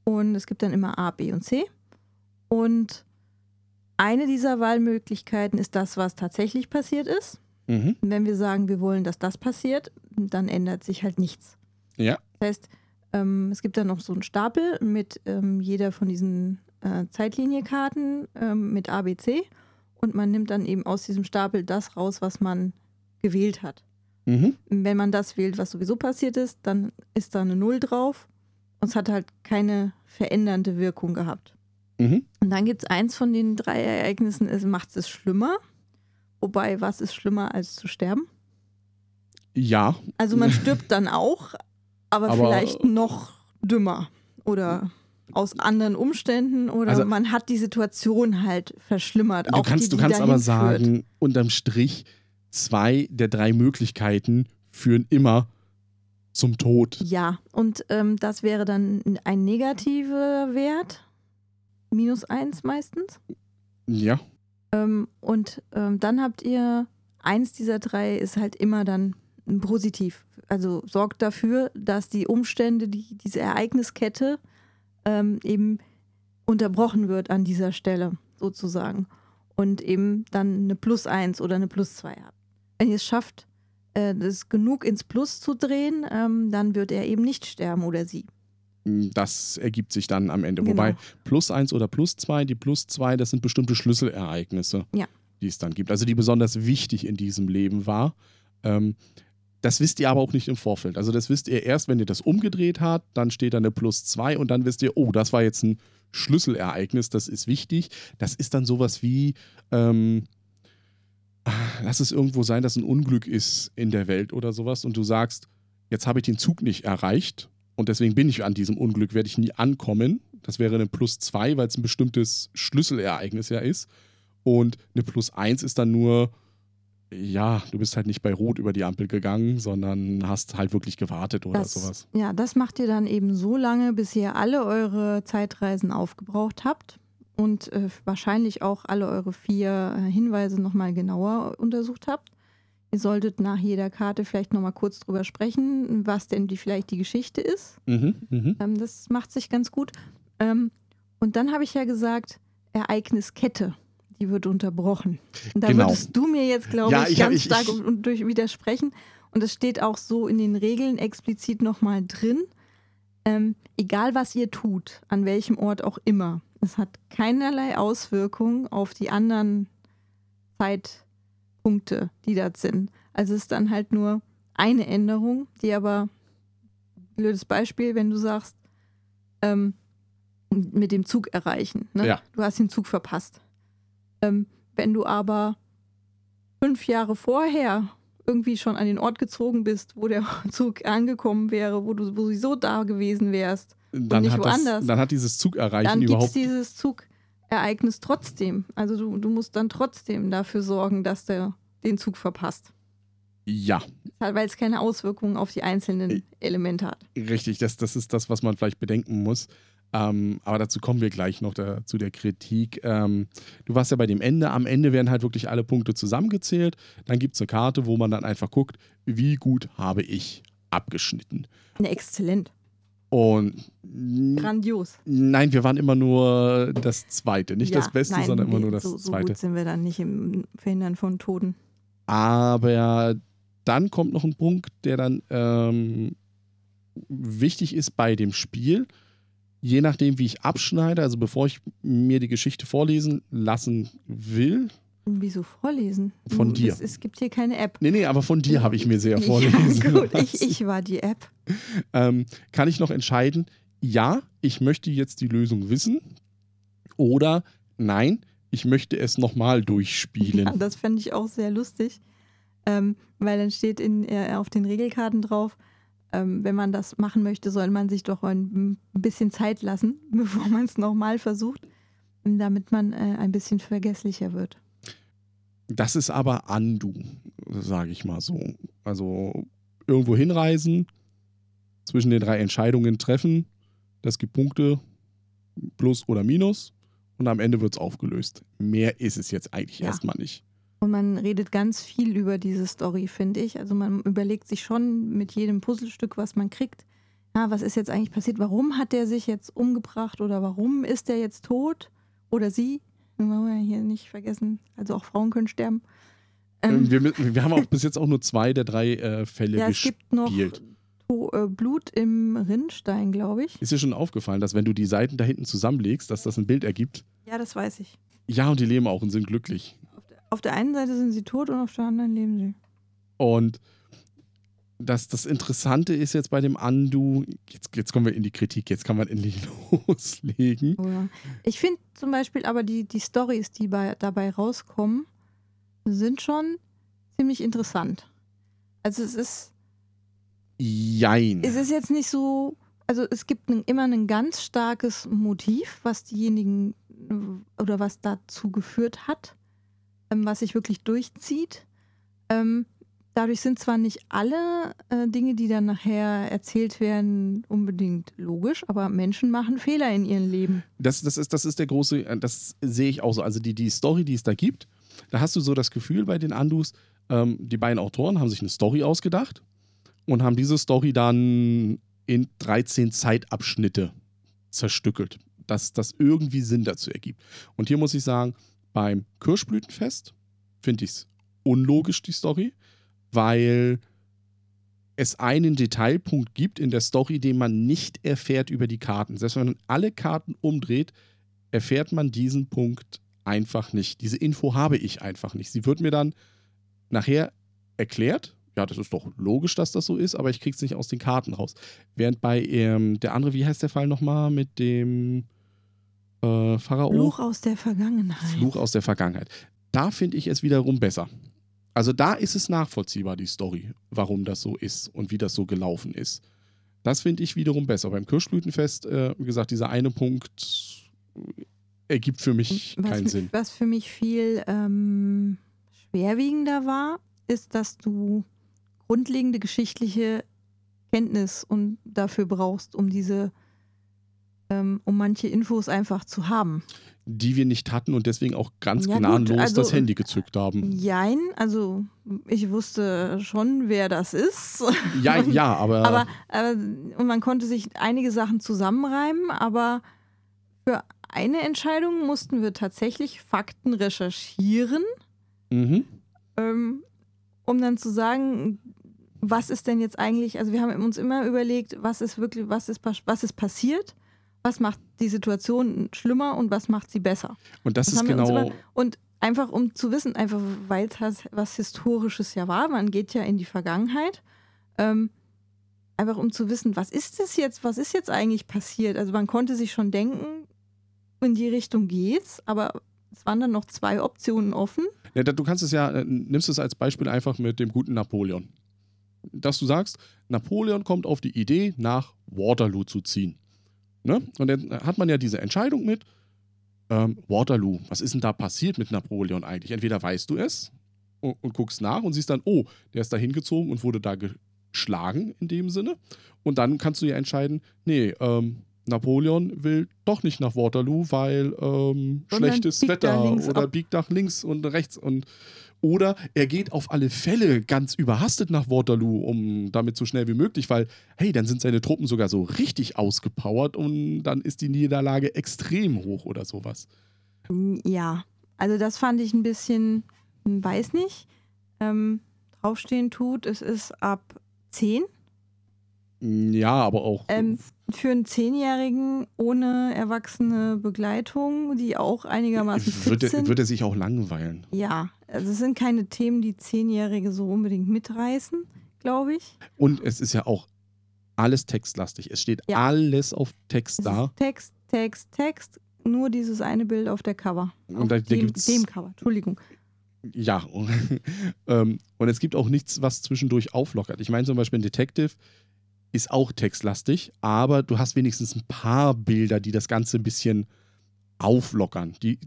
und es gibt dann immer A, B und C. Und eine dieser Wahlmöglichkeiten ist das, was tatsächlich passiert ist. Mhm. Wenn wir sagen, wir wollen, dass das passiert, dann ändert sich halt nichts. Ja. Das heißt, ähm, es gibt dann noch so einen Stapel mit ähm, jeder von diesen äh, Zeitliniekarten ähm, mit ABC und man nimmt dann eben aus diesem Stapel das raus, was man gewählt hat. Mhm. Wenn man das wählt, was sowieso passiert ist, dann ist da eine Null drauf und es hat halt keine verändernde Wirkung gehabt. Mhm. Und dann gibt es eins von den drei Ereignissen, es macht es schlimmer. Wobei, was ist schlimmer als zu sterben? Ja, Also man stirbt dann auch, aber, Aber- vielleicht noch dümmer oder aus anderen Umständen oder Also- man hat die Situation halt verschlimmert. du auch kannst, die, du die kannst aber dahin führt. sagen, unterm Strich, zwei der drei Möglichkeiten führen immer zum Tod. Ja, und ähm, das wäre dann ein negativer Wert, minus eins meistens. Ja. Ähm, und ähm, dann habt ihr, eins dieser drei ist halt immer dann positiv. Also sorgt dafür, dass die Umstände, die, diese Ereigniskette ähm, eben unterbrochen wird an dieser Stelle sozusagen. Und eben dann eine Plus eins oder eine Plus zwei habt. Wenn ihr es schafft, äh, das genug ins Plus zu drehen, ähm, dann wird er eben nicht sterben oder sie. Das ergibt sich dann am Ende. Genau. Wobei plus eins oder plus zwei, die plus zwei, das sind bestimmte Schlüsselereignisse, Ja. die es dann gibt. Also die besonders wichtig in diesem Leben war. Ähm, das wisst ihr aber auch nicht im Vorfeld. Also das wisst ihr erst, wenn ihr das umgedreht habt, dann steht da eine plus zwei und dann wisst ihr, oh, das war jetzt ein Schlüsselereignis, das ist wichtig. Das ist dann sowas wie, ähm, lass es irgendwo sein, dass ein Unglück ist in der Welt oder sowas und du sagst, jetzt habe ich den Zug nicht erreicht und deswegen bin ich an diesem Unglück, werde ich nie ankommen. Das wäre eine plus zwei, weil es ein bestimmtes Schlüsselereignis ja ist. Und eine plus eins ist dann nur, ja, du bist halt nicht bei Rot über die Ampel gegangen, sondern hast halt wirklich gewartet oder Das- sowas. Ja, das macht ihr dann eben so lange, bis ihr alle eure Zeitreisen aufgebraucht habt und äh, wahrscheinlich auch alle eure vier äh, Hinweise nochmal genauer untersucht habt. Ihr solltet nach jeder Karte vielleicht nochmal kurz drüber sprechen, was denn die, vielleicht die Geschichte ist. Mhm, mhm. Ähm, das macht sich ganz gut. Ähm, und dann habe ich ja gesagt, Ereigniskette, die wird unterbrochen. Und da Genau. würdest du mir jetzt, glaube Ja, ich, ich ganz ich- stark ich- und durch widersprechen. Und es steht auch so in den Regeln explizit nochmal drin. Ähm, egal was ihr tut, an welchem Ort auch immer, es hat keinerlei Auswirkung auf die anderen Zeitpunkte, die da sind. Also es ist dann halt nur eine Änderung, die aber, blödes Beispiel, wenn du sagst, ähm, mit dem Zug erreichen. Ne? Ja. Du hast den Zug verpasst. Ähm, wenn du aber fünf Jahre vorher irgendwie schon an den Ort gezogen bist, wo der Zug angekommen wäre, wo du sowieso da gewesen wärst, Dann, nicht hat das, woanders. dann hat dieses Zugerreichen dann gibt es überhaupt. dieses Zugereignis trotzdem. Also du, du musst dann trotzdem dafür sorgen, dass der den Zug verpasst. Ja, Weil es keine Auswirkungen auf die einzelnen Elemente hat. Richtig, das, das ist das, was man vielleicht bedenken muss. Ähm, aber dazu kommen wir gleich noch da, zu der Kritik. Ähm, du warst ja bei dem Ende. Am Ende werden halt wirklich alle Punkte zusammengezählt. Dann gibt es eine Karte, wo man dann einfach guckt, wie gut habe ich abgeschnitten. Exzellent. Und Grandios. nein, wir waren immer nur das Zweite. Nicht Ja, das Beste, nein, sondern immer nur das so, so Zweite. gut sind wir dann nicht im Verhindern von Toten. Aber dann kommt noch ein Punkt, der dann ähm, wichtig ist bei dem Spiel. Je nachdem, wie ich abschneide, also bevor ich mir die Geschichte vorlesen lassen will. Wieso vorlesen? Von dir. Es, es gibt hier keine App. Nee, nee, aber von dir habe ich mir sehr vorlesen Ja, gut, ich, ich war die App. Ähm, kann ich noch entscheiden, ja, ich möchte jetzt die Lösung wissen oder nein, ich möchte es nochmal durchspielen. Ja, das fände ich auch sehr lustig, ähm, weil dann steht in, äh, auf den Regelkarten drauf, ähm, wenn man das machen möchte, soll man sich doch ein, bisschen Zeit lassen, bevor man es nochmal versucht, damit man äh, ein bisschen vergesslicher wird. Das ist aber Andu, sage ich mal so. Also irgendwo hinreisen, zwischen den drei Entscheidungen treffen, das gibt Punkte, plus oder minus, und am Ende wird es aufgelöst. Mehr ist es jetzt eigentlich Ja. erstmal nicht. Und man redet ganz viel über diese Story, finde ich. Also man überlegt sich schon mit jedem Puzzlestück, was man kriegt, ja, was ist jetzt eigentlich passiert? Warum hat der sich jetzt umgebracht oder warum ist der jetzt tot? Oder sie? Das wollen wir hier nicht vergessen. Also auch Frauen können sterben. Ähm, Ähm, wir, wir haben auch bis jetzt auch nur zwei der drei äh, Fälle ja, es gespielt. gibt noch äh, Blut im Rinnstein, glaube ich. Ist dir schon aufgefallen, dass wenn du die Seiten da hinten zusammenlegst, dass das ein Bild ergibt? Ja, das weiß ich. Ja, und die leben auch und sind glücklich. Auf der, einen Seite sind sie tot und auf der anderen leben sie. Und das, das Interessante ist jetzt bei dem Andu, jetzt, jetzt kommen wir in die Kritik, jetzt kann man endlich loslegen. Oh ja. Ich finde zum Beispiel aber die, die Stories, die bei, dabei rauskommen, sind schon ziemlich interessant. Also es ist, Jein. es ist jetzt nicht so, also es gibt ein, immer ein ganz starkes Motiv, was diejenigen äh, oder was dazu geführt hat, was sich wirklich durchzieht. Ähm, dadurch sind zwar nicht alle äh, Dinge, die dann nachher erzählt werden, unbedingt logisch, aber Menschen machen Fehler in ihrem Leben. Das, das, ist, das ist der große, äh, das sehe ich auch so. Also die, die Story, die es da gibt, da hast du so das Gefühl bei den Andus, ähm, die beiden Autoren haben sich eine Story ausgedacht und haben diese Story dann in 13 Zeitabschnitte zerstückelt, dass das irgendwie Sinn dazu ergibt. Und hier muss ich sagen, beim Kirschblütenfest finde ich es unlogisch, die Story, weil es einen Detailpunkt gibt in der Story, den man nicht erfährt über die Karten. Selbst wenn man alle Karten umdreht, erfährt man diesen Punkt einfach nicht. Diese Info habe ich einfach nicht. Sie wird mir dann nachher erklärt. Ja, das ist doch logisch, dass das so ist, aber ich kriege es nicht aus den Karten raus. Während bei ähm, der andere, wie heißt der Fall nochmal, mit dem äh, Pharao? Fluch aus der Vergangenheit. Fluch aus der Vergangenheit. Da finde ich es wiederum besser. Also da ist es nachvollziehbar, die Story, warum das so ist und wie das so gelaufen ist. Das finde ich wiederum besser. Beim Kirschblütenfest, äh, wie gesagt, dieser eine Punkt ergibt für mich was, keinen Sinn. Was für mich viel ähm, schwerwiegender war, ist, dass du grundlegende geschichtliche Kenntnis und dafür brauchst, um diese, ähm, um manche Infos einfach zu haben. Die wir nicht hatten und deswegen auch ganz Ja, gnadenlos also- das Handy gezückt haben. Jein, also ich wusste schon, wer das ist. Ja, ja, aber, aber, aber und man konnte sich einige Sachen zusammenreimen, aber für eine Entscheidung mussten wir tatsächlich Fakten recherchieren, mhm. ähm, um dann zu sagen, was ist denn jetzt eigentlich, also wir haben uns immer überlegt, was ist wirklich, was ist, was ist passiert, was macht die Situation schlimmer und was macht sie besser. und das, Das ist genau. Und einfach um zu wissen, einfach weil es has- was Historisches ja war, man geht ja in die Vergangenheit, ähm, einfach um zu wissen, was ist das jetzt, was ist jetzt eigentlich passiert. Also man konnte sich schon denken, in die Richtung geht's, aber es waren dann noch zwei Optionen offen. Ja, du kannst es ja, äh, nimmst es als Beispiel einfach mit dem guten Napoleon. Dass du sagst, Napoleon kommt auf die Idee, nach Waterloo zu ziehen. Ne? Und dann hat man ja diese Entscheidung mit, ähm, Waterloo, was ist denn da passiert mit Napoleon eigentlich? Entweder weißt du es und, und guckst nach und siehst dann, oh, der ist da hingezogen und wurde da geschlagen in dem Sinne. Und dann kannst du ja entscheiden, nee, ähm, Napoleon will doch nicht nach Waterloo, weil ähm, schlechtes Wetter oder ab. biegt nach links und rechts und oder er geht auf alle Fälle ganz überhastet nach Waterloo, um damit so schnell wie möglich, weil, hey, dann sind seine Truppen sogar so richtig ausgepowert und dann ist die Niederlage extrem hoch oder sowas. Ja, also das fand ich ein bisschen, hm, weiß nicht, ähm, draufstehen tut, es ist ab 10. Ja, aber auch. Ähm, für einen Zehnjährigen ohne erwachsene Begleitung, die auch einigermaßen fit würde, sind. würde sich auch langweilen. ja, also es sind keine Themen, die Zehnjährige so unbedingt mitreißen, glaube ich. Und es ist ja auch alles textlastig. Es steht Ja. alles auf Text Es da. Text, Text, Text, nur dieses eine Bild auf der Cover. Und da- da dem, gibt's- dem Cover, Entschuldigung. Ja. ähm, und es gibt auch nichts, was zwischendurch auflockert. Ich meine zum Beispiel ein Detective ist auch textlastig, aber du hast wenigstens ein paar Bilder, die das Ganze ein bisschen auflockern. Die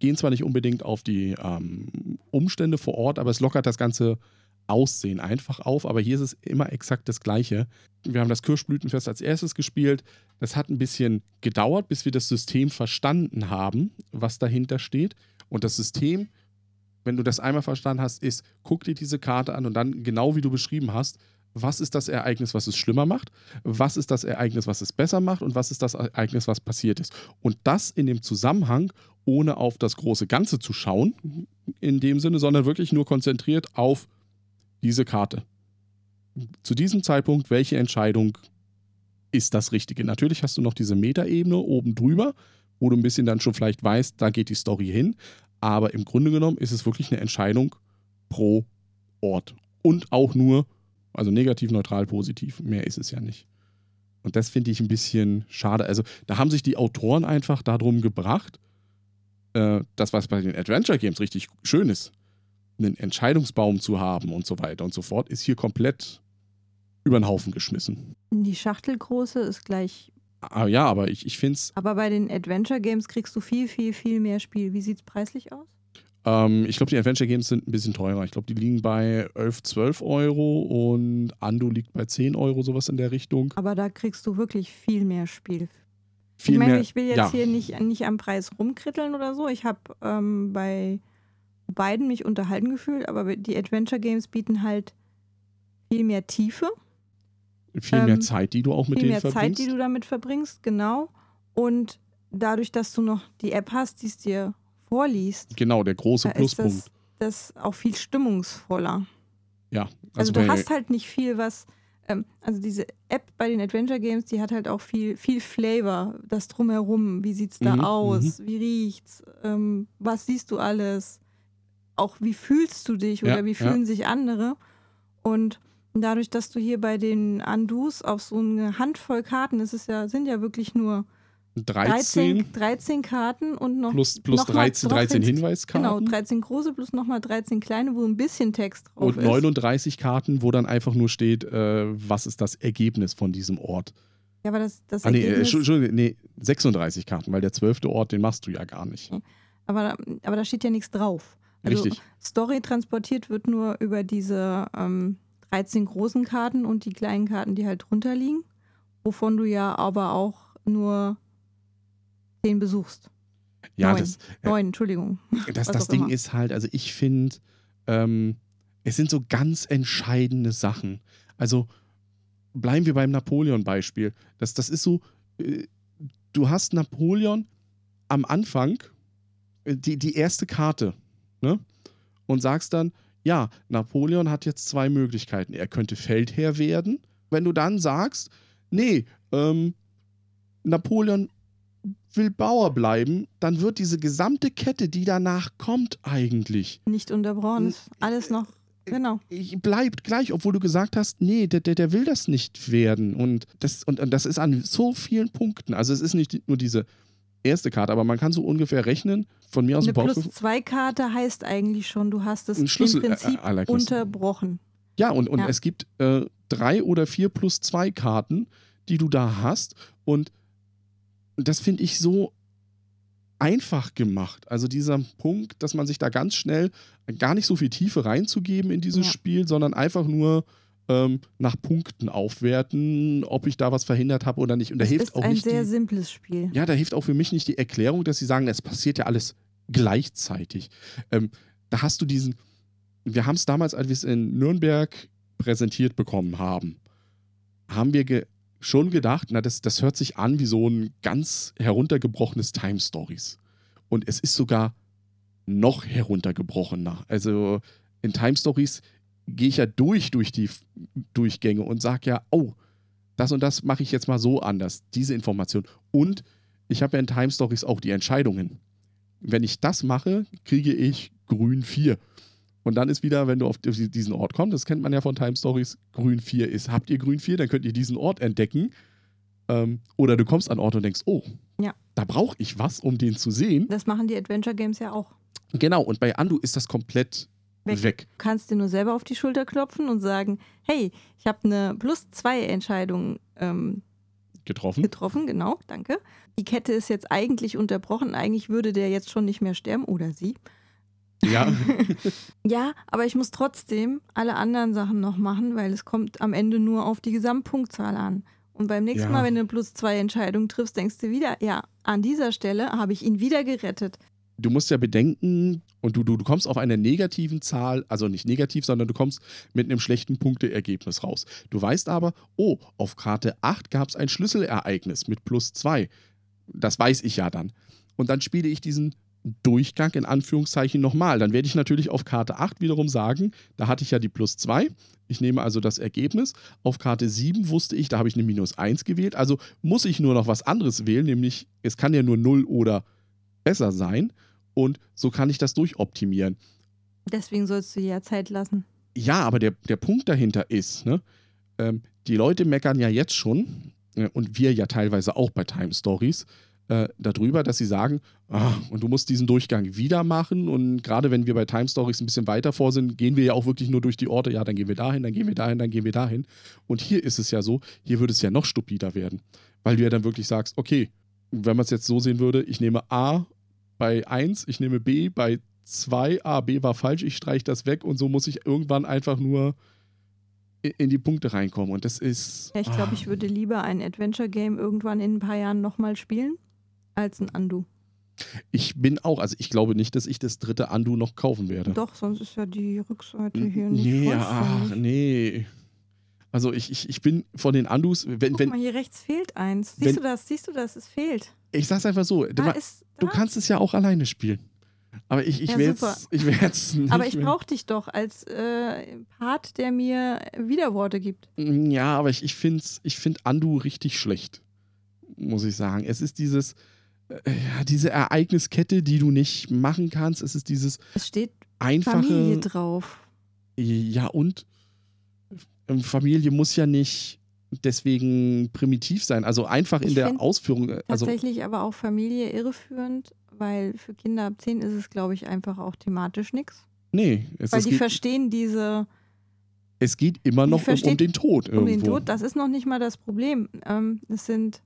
gehen zwar nicht unbedingt auf die ähm, Umstände vor Ort, aber es lockert das ganze Aussehen einfach auf. Aber hier ist es immer exakt das Gleiche. Wir haben das Kirschblütenfest als erstes gespielt. Das hat ein bisschen gedauert, bis wir das System verstanden haben, was dahinter steht. Und das System, wenn du das einmal verstanden hast, ist, guck dir diese Karte an und dann, genau wie du beschrieben hast, was ist das Ereignis, was es schlimmer macht, was ist das Ereignis, was es besser macht und was ist das Ereignis, was passiert ist. Und das in dem Zusammenhang, ohne auf das große Ganze zu schauen, in dem Sinne, sondern wirklich nur konzentriert auf diese Karte. zu diesem Zeitpunkt, welche Entscheidung ist das Richtige. Natürlich hast du noch diese Metaebene oben drüber, wo du ein bisschen dann schon vielleicht weißt, da geht die Story hin. Aber im Grunde genommen ist es wirklich eine Entscheidung pro Ort. Und auch nur, also negativ, neutral, positiv. Mehr ist es ja nicht. Und das finde ich ein bisschen schade. Also da haben sich die Autoren einfach darum gebracht, äh, das, was bei den Adventure Games richtig schön ist, einen Entscheidungsbaum zu haben und so weiter und so fort, ist hier komplett über den Haufen geschmissen. Die Schachtelgroße ist gleich. Ah, ja, aber ich, ich finde es. Aber bei den Adventure Games kriegst du viel, viel, viel mehr Spiel. Wie sieht es preislich aus? Ähm, ich glaube, die Adventure Games sind ein bisschen teurer. Ich glaube, die liegen bei 11, 12 Euro und Ando liegt bei 10 Euro, sowas in der Richtung. Aber da kriegst du wirklich viel mehr Spiel. Viel ich meine, mehr, ich will jetzt ja. hier nicht, nicht am Preis rumkritteln oder so. Ich habe ähm, bei beiden mich unterhalten gefühlt, aber die Adventure Games bieten halt viel mehr Tiefe, viel mehr ähm, Zeit, die du auch mit viel denen mehr verbringst. Zeit, die du damit verbringst, genau. Und dadurch, dass du noch die App hast, die es dir vorliest, genau, der große da ist Pluspunkt. das, das auch viel stimmungsvoller. ja, Also, also, du hast halt nicht viel, was. Ähm, also diese App bei den Adventure Games, die hat halt auch viel, viel Flavor, das drumherum. Wie sieht's da Mhm, aus? Wie riecht's? Ähm, was siehst du alles? Auch wie fühlst du dich oder Ja, wie ja. fühlen sich andere? Und dadurch, dass du hier bei den Undus auf so eine Handvoll Karten, es ist ja, sind ja wirklich nur 13, 13, 13 Karten und noch plus, plus noch mal 13, drauf 13 hin- Hinweiskarten. Genau, 13 große plus nochmal 13 kleine, wo ein bisschen Text drauf und ist. 39 Karten, wo dann einfach nur steht, äh, was ist das Ergebnis von diesem Ort. Ja, aber das, das Ah, nee, äh, Ergebnis, Entschuldigung, nee, 36 Karten, weil der zwölfte Ort, den machst du ja gar nicht. aber, da- aber da steht ja nichts drauf. Also Richtig. Story transportiert wird nur über diese ähm, 13 großen Karten und die kleinen Karten, die halt drunter liegen, wovon du ja aber auch nur 10 besuchst. Ja, neun. das, äh, Neun, Entschuldigung. das, das Ding immer. ist halt, also ich finde, ähm, es sind so ganz entscheidende Sachen. Also bleiben wir beim Napoleon-Beispiel. Das, das ist so, äh, du hast Napoleon am Anfang, äh, die, die erste Karte, ne? Und sagst dann, ja, Napoleon hat jetzt zwei Möglichkeiten. Er könnte Feldherr werden. Wenn du dann sagst, nee, ähm, Napoleon will Bauer bleiben, dann wird diese gesamte Kette, die danach kommt, eigentlich, Nicht unterbrochen. Alles noch. Genau. ich- bleibt gleich, obwohl du gesagt hast, nee, der, der, der will das nicht werden. Und das, und, und das ist an so vielen Punkten. Also es ist nicht nur diese erste Karte, aber man kann so ungefähr rechnen, von mir aus Eine dem Bauch. Plus-2-Karte heißt eigentlich schon, du hast es im Prinzip äh, unterbrochen. Ja, und, und Ja. es gibt äh, drei oder vier plus zwei Karten, die du da hast. Und das finde ich so einfach gemacht. Also dieser Punkt, dass man sich da ganz schnell gar nicht so viel Tiefe reinzugeben in dieses Ja. Spiel, sondern einfach nur ähm, nach Punkten aufwerten, ob ich da was verhindert habe oder nicht. Und da Es hilft ist auch ein nicht sehr die, simples Spiel. ja, da hilft auch für mich nicht die Erklärung, dass sie sagen, es passiert ja alles gleichzeitig. Ähm, da hast du diesen, wir haben es damals, als wir es in Nürnberg präsentiert bekommen haben, haben wir ge schon gedacht, na, das, das hört sich an wie so ein ganz heruntergebrochenes Time Stories. Und es ist sogar noch heruntergebrochener. Also in Time Stories gehe ich ja durch durch die Durchgänge und sage ja, oh, das und das mache ich jetzt mal so anders, diese Information. Und ich habe ja in Time Stories auch die Entscheidungen. Wenn ich das mache, kriege ich grün 4. Und dann ist wieder, wenn du auf diesen Ort kommst, das kennt man ja von Time Stories, grün 4 ist. Habt ihr grün 4, dann könnt ihr diesen Ort entdecken. Ähm, oder du kommst an Ort und denkst, oh, Ja. da brauche ich was, um den zu sehen. Das machen die Adventure Games ja auch. Genau, und bei Andu ist das komplett Weg. weg. Du kannst dir nur selber auf die Schulter klopfen und sagen, hey, ich habe eine Plus-2-Entscheidung ähm, Getroffen. getroffen, genau, danke. Die Kette ist jetzt eigentlich unterbrochen, eigentlich würde der jetzt schon nicht mehr sterben oder sie. Ja, Ja, aber ich muss trotzdem alle anderen Sachen noch machen, weil es kommt am Ende nur auf die Gesamtpunktzahl an. Und beim nächsten Ja. Mal, wenn du eine Plus-2-Entscheidung triffst, denkst du wieder, ja, an dieser Stelle habe ich ihn wieder gerettet. du musst ja bedenken, und du, du, du kommst auf eine negativen Zahl, also nicht negativ, sondern du kommst mit einem schlechten Punkteergebnis raus. Du weißt aber, oh, auf Karte 8 gab es ein Schlüsselereignis mit plus 2. Das weiß ich ja dann. Und dann spiele ich diesen Durchgang in Anführungszeichen nochmal. Dann werde ich natürlich auf Karte 8 wiederum sagen, da hatte ich ja die plus 2. Ich nehme also das Ergebnis. Auf Karte 7 wusste ich, da habe ich eine minus 1 gewählt. Also muss ich nur noch was anderes wählen, nämlich es kann ja nur 0 oder besser sein. Und so kann ich das durchoptimieren. Deswegen sollst du ja Zeit lassen. Ja, aber der, der Punkt dahinter ist, ne, ähm, die Leute meckern ja jetzt schon, äh, und wir ja teilweise auch bei Time Stories, äh, darüber, dass sie sagen, ah, und du musst diesen Durchgang wieder machen. Und gerade wenn wir bei Time Stories ein bisschen weiter vor sind, gehen wir ja auch wirklich nur durch die Orte, ja, dann gehen wir dahin, dann gehen wir dahin, dann gehen wir dahin. Und hier ist es ja so, hier würde es ja noch stupider werden, weil du ja dann wirklich sagst, okay, wenn man es jetzt so sehen würde, ich nehme A bei 1, ich nehme B bei 2, A, B war falsch, ich streiche das weg und so muss ich irgendwann einfach nur in die Punkte reinkommen. Und das ist. Ja, ich glaube, ah. ich würde lieber ein Adventure-Game irgendwann in ein paar Jahren nochmal spielen, als ein Undo. Ich bin auch, also ich glaube nicht, dass ich das dritte Undo noch kaufen werde. Doch, sonst ist ja die Rückseite hier nicht Nee, ach, nee. Also ich, ich, ich bin von den Andus, wenn, Guck wenn, mal, hier rechts fehlt eins. Siehst wenn- du das? Siehst du das? Es fehlt. ich sag's einfach so, du, Da ist, du kannst es ja auch alleine spielen. Aber ich, ich Ja, werde es nicht Aber ich brauche dich doch als äh, Part, der mir Widerworte gibt. Ja, aber ich, ich finde ich find Andu richtig schlecht, muss ich sagen. Es ist dieses, ja, diese Ereigniskette, die du nicht machen kannst. Es ist dieses Es steht einfache. Familie drauf. Ja, und ähm, Familie muss ja nicht deswegen primitiv sein. Also einfach in Ich der find Ausführung. äh, Also, Tatsächlich aber auch Familie irreführend, weil für Kinder ab 10 ist es, glaube ich, einfach auch thematisch nichts. nee, es, Weil es, die geht, verstehen diese es geht immer noch um, um den Tod um irgendwo. den Tod. Das ist noch nicht mal das Problem. Ähm, es sind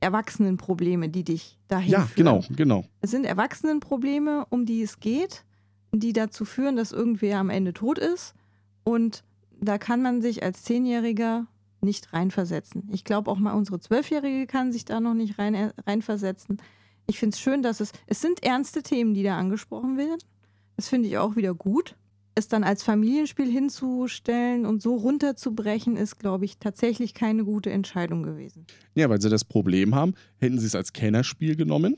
Erwachsenenprobleme, die dich dahin ja, führen. genau, genau. Es sind Erwachsenenprobleme, um die es geht, die dazu führen, dass irgendwer am Ende tot ist. Und da kann man sich als Zehnjähriger nicht reinversetzen. Ich glaube auch mal unsere Zwölfjährige kann sich da noch nicht rein, äh, reinversetzen. Ich finde es schön, dass es, es sind ernste Themen, die da angesprochen werden. Das finde ich auch wieder gut. Es dann als Familienspiel hinzustellen und so runterzubrechen, ist, glaube ich, tatsächlich keine gute Entscheidung gewesen. Ja, weil sie das Problem haben, hätten sie es als Kennerspiel genommen.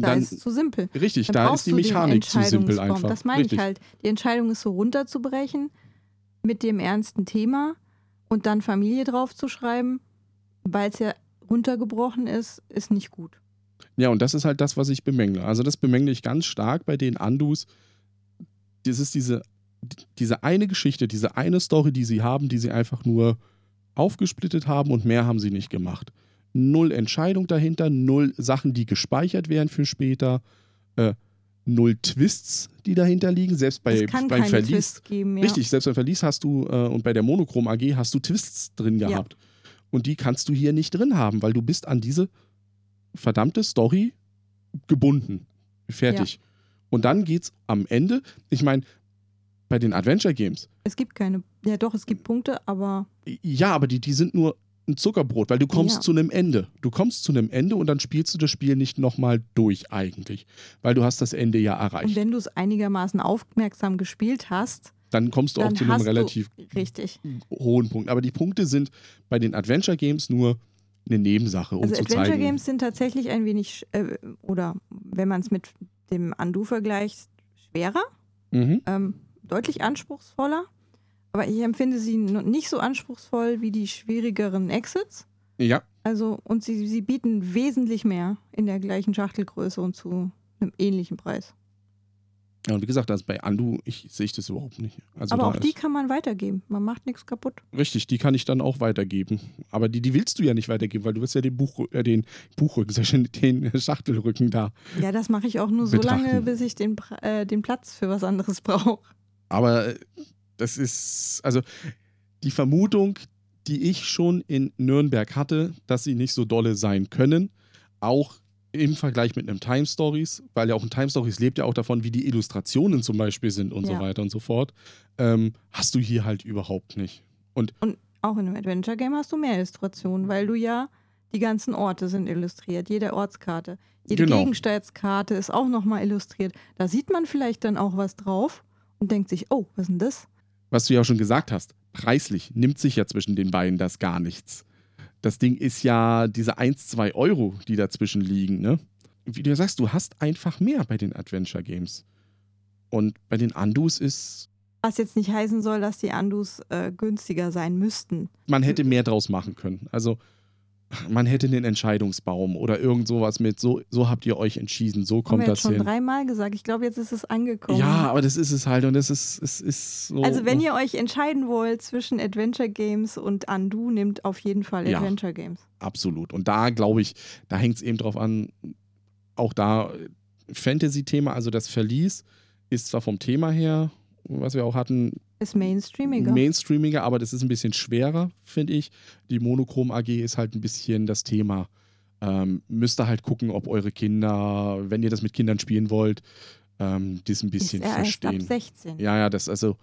Da Dann, ist es zu simpel. richtig, Dann da ist die Mechanik zu simpel einfach. Das meine richtig. ich halt. Die Entscheidung ist so runterzubrechen mit dem ernsten Thema und dann Familie draufzuschreiben, weil es ja runtergebrochen ist, ist nicht gut. Ja, und das ist halt das, was ich bemängle. Also das bemängle ich ganz stark bei den Andus. Das ist diese, diese eine Geschichte, diese eine Story, die sie haben, die sie einfach nur aufgesplittet haben und mehr haben sie nicht gemacht. Null Entscheidung dahinter, null Sachen, die gespeichert werden für später, äh, null Twists, die dahinter liegen. Selbst bei, beim Verlies. Geben. Ja. Richtig, selbst beim Verlies hast du äh, und bei der Monochrom AG hast du Twists drin Ja. gehabt. Und die kannst du hier nicht drin haben, weil du bist an diese verdammte Story gebunden. Fertig. Und dann geht's am Ende, ich meine, bei den Adventure Games, Es gibt keine, ja doch, es gibt Punkte, aber ja, aber die, die sind nur ein Zuckerbrot, weil du kommst Ja. zu einem Ende. Du kommst zu einem Ende und dann spielst du das Spiel nicht nochmal durch eigentlich, weil du hast das Ende ja und erreicht. wenn du es einigermaßen aufmerksam gespielt hast, Dann kommst du auch dann zu einem relativ hohen Punkt. Aber die Punkte sind bei den Adventure Games nur eine Nebensache, um Also zu Adventure zeigen. Games sind tatsächlich ein wenig, äh, oder wenn man es mit dem Undo vergleicht, schwerer. Mhm. ähm, deutlich anspruchsvoller. Aber ich empfinde sie nicht so anspruchsvoll wie die schwierigeren Exits. Ja, Also, und sie, sie bieten wesentlich mehr in der gleichen Schachtelgröße und zu einem ähnlichen Preis. Ja, und wie gesagt, also bei Andu, ich sehe ich das überhaupt nicht. Also Aber auch die kann man weitergeben. Man macht nichts kaputt. richtig, die kann ich dann auch weitergeben. Aber die, die willst du ja nicht weitergeben, weil du willst ja den Buch, äh, den Buchrücken, den Schachtelrücken da. Ja, das mache ich auch nur so Betrachten. lange, bis ich den, äh, den Platz für was anderes brauche. Aber äh, das ist, also die Vermutung, die ich schon in Nürnberg hatte, dass sie nicht so dolle sein können, auch im Vergleich mit einem Time Stories, weil ja auch ein Time Stories lebt ja auch davon, wie die Illustrationen zum Beispiel sind und so Ja. weiter und so fort, ähm, hast du hier halt überhaupt nicht. Auch in einem Adventure Game hast du mehr Illustrationen, weil du ja die ganzen Orte sind illustriert, jede Ortskarte. Jede Genau. Gegenstandskarte ist auch nochmal illustriert. Da sieht man vielleicht dann auch was drauf und denkt sich, oh, was ist denn das? was du ja auch schon gesagt hast, preislich nimmt sich ja zwischen den beiden das gar nichts. Das Ding ist ja diese 1, 2 Euro, die dazwischen liegen, ne? wie du sagst, du hast einfach mehr bei den Adventure Games. Und bei den Andus ist. Was jetzt nicht heißen soll, dass die Andus äh, günstiger sein müssten. Man hätte mehr draus machen können. Also man hätte einen Entscheidungsbaum oder irgend sowas mit, so, so habt ihr euch entschieden, so kommt Haben wir das jetzt schon hin. dreimal gesagt. Ich glaube, jetzt ist es angekommen. Ja, aber das ist es halt und das ist, es ist so. Also wenn ihr euch entscheiden wollt zwischen Adventure Games und Undo, nehmt auf jeden Fall Ja. Adventure Games. Absolut. Und da glaube ich, da hängt es eben drauf an, auch da Fantasy-Thema, also das Verlies ist zwar vom Thema her, was wir auch hatten, Ist mainstreamiger. mainstreamiger, aber das ist ein bisschen schwerer, finde ich. Die Monochrom AG ist halt ein bisschen das Thema. Ähm, müsst ihr halt gucken, ob eure Kinder, wenn ihr das mit Kindern spielen wollt, ähm, das ein bisschen ist er erst ab verstehen. 16. Ja, ja, das also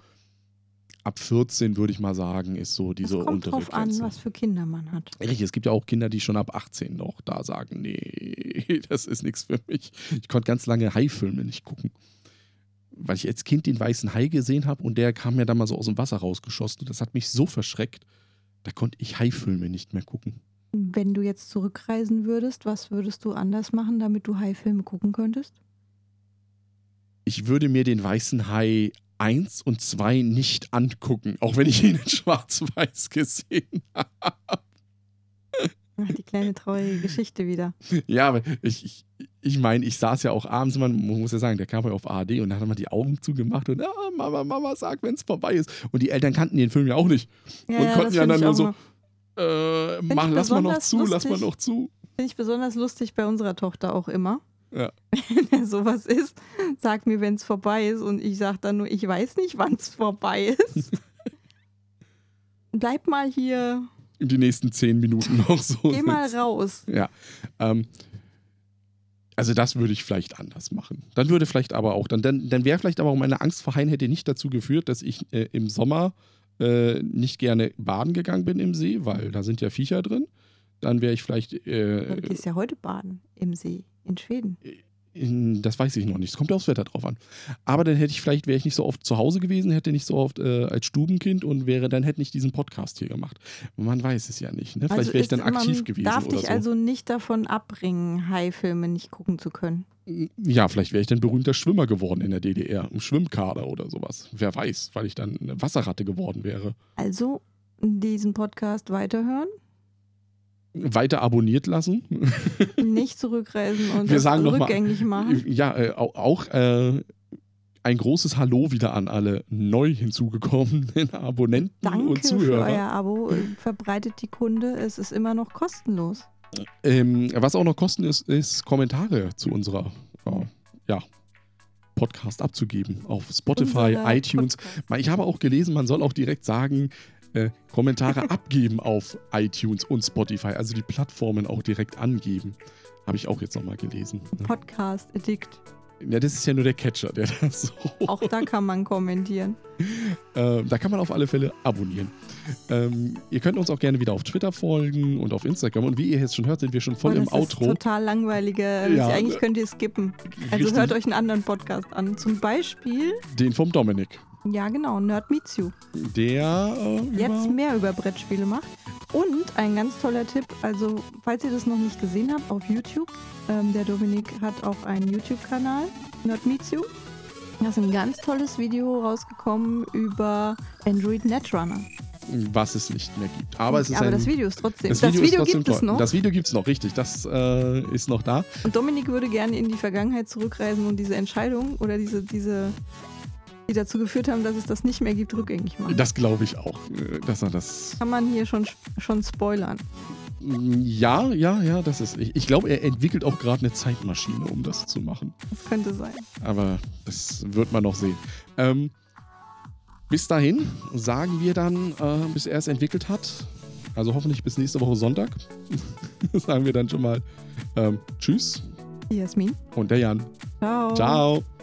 ab 14 würde ich mal sagen, ist so Es diese kommt untere drauf an, Grenze. was für Kinder man hat. Richtig, es gibt ja auch Kinder, die schon ab 18 noch da sagen, nee, das ist nichts für mich. Ich konnte ganz lange Hai-Filme nicht gucken. Weil ich als Kind den weißen Hai gesehen habe und der kam mir dann mal so aus dem Wasser rausgeschossen. Und das hat mich so verschreckt, da konnte ich Hai-Filme nicht mehr gucken. Wenn du jetzt zurückreisen würdest, was würdest du anders machen, damit du High-Filme gucken könntest? Ich würde mir den weißen Hai 1 und 2 nicht angucken, auch wenn ich ihn in schwarz-weiß gesehen habe. Ach, die kleine traurige Geschichte wieder. Ja, aber ich, ich, ich meine, ich saß ja auch abends, man muss ja sagen, der kam ja auf ARD und da hat man die Augen zugemacht und ah, Mama, Mama, sag, wenn es vorbei ist. Und die Eltern kannten den Film ja auch nicht. Ja, und ja, konnten ja dann nur so, äh, mach, lass mal noch zu, lass mal lustig. noch zu. Finde ich besonders lustig bei unserer Tochter auch immer. Ja. Wenn sowas ist, sag mir, wenn es vorbei ist. Und ich sage dann nur, ich weiß nicht, wann es vorbei ist. Bleib mal hier, Die nächsten zehn Minuten noch so. geh mal raus. Ja. Ähm, also das würde ich vielleicht anders machen. Dann würde vielleicht aber auch, dann, dann, dann wäre vielleicht aber auch meine Angst vor Haien hätte nicht dazu geführt, dass ich äh, im Sommer äh, nicht gerne baden gegangen bin im See, weil da sind ja Viecher drin. Dann wäre ich vielleicht, Du äh, gehst ja heute baden im See in Schweden. In, das weiß ich noch nicht, es kommt aufs Wetter drauf an. Aber dann hätte ich vielleicht, wäre ich nicht so oft zu Hause gewesen, hätte nicht so oft äh, als Stubenkind und wäre dann hätte nicht diesen Podcast hier gemacht. Man weiß es ja nicht. Ne? Vielleicht wäre ich dann aktiv gewesen darf dich so. also nicht davon abbringen, High-Filme nicht gucken zu können. Ja, vielleicht wäre ich dann berühmter Schwimmer geworden in der DDR, im Schwimmkader oder sowas. Wer weiß, weil ich dann eine Wasserratte geworden wäre. Also diesen Podcast weiterhören, Weiter abonniert lassen. nicht zurückreisen und Wir sagen noch mal- rückgängig machen. Ja, äh, au- auch äh, ein großes Hallo wieder an alle neu hinzugekommenen Abonnenten und Danke für Zuhörer. euer Abo. Verbreitet die Kunde. Es ist immer noch kostenlos. Ähm, was auch noch kosten ist, ist Kommentare zu unserer äh, ja, Podcast abzugeben auf Spotify, Unserer iTunes. Podcast. Ich habe auch gelesen, man soll auch direkt sagen, äh, Kommentare abgeben auf iTunes und Spotify, also die Plattformen auch direkt angeben. Habe ich auch jetzt nochmal gelesen. Ne? Podcast Addict. Ja, das ist ja nur der Catcher, der das so. Auch da kann man kommentieren. Ähm, da kann man auf alle Fälle abonnieren. Ähm, ihr könnt uns auch gerne wieder auf Twitter folgen und auf Instagram. Und wie ihr jetzt schon hört, sind wir schon voll im das ist Outro. total langweilige. Ja. Eigentlich könnt ihr skippen. Also Richtig. hört euch einen anderen Podcast an. Zum Beispiel, Den vom Dominik. Ja genau, Nerd Meets You. Der äh, Jetzt über- mehr über Brettspiele macht. Und ein ganz toller Tipp, also falls ihr das noch nicht gesehen habt, auf YouTube, ähm, der Dominik hat auch einen YouTube-Kanal, Nerd Meets You. Da ist ein ganz tolles Video rausgekommen über Android Netrunner. was es nicht mehr gibt. Aber es ist ein, das Video ist trotzdem. das Das Video, Video, trotzdem gibt es toll. noch. Das Video gibt es noch, richtig. Das äh, ist noch da. Und Dominik würde gerne in die Vergangenheit zurückreisen und diese Entscheidung oder diese, diese, die dazu geführt haben, dass es das nicht mehr gibt, rückgängig machen. Das glaube ich auch, äh, dass er das. kann man hier schon, schon spoilern. Ja, ja, ja, das ist. Ich, ich glaube, er entwickelt auch gerade eine Zeitmaschine, um das zu machen. Das könnte sein. Aber das wird man noch sehen. Ähm, bis dahin sagen wir dann, äh, bis er es entwickelt hat. Also hoffentlich bis nächste Woche Sonntag. sagen wir dann schon mal ähm, Tschüss Jasmin. und der Jan. Ciao. Ciao.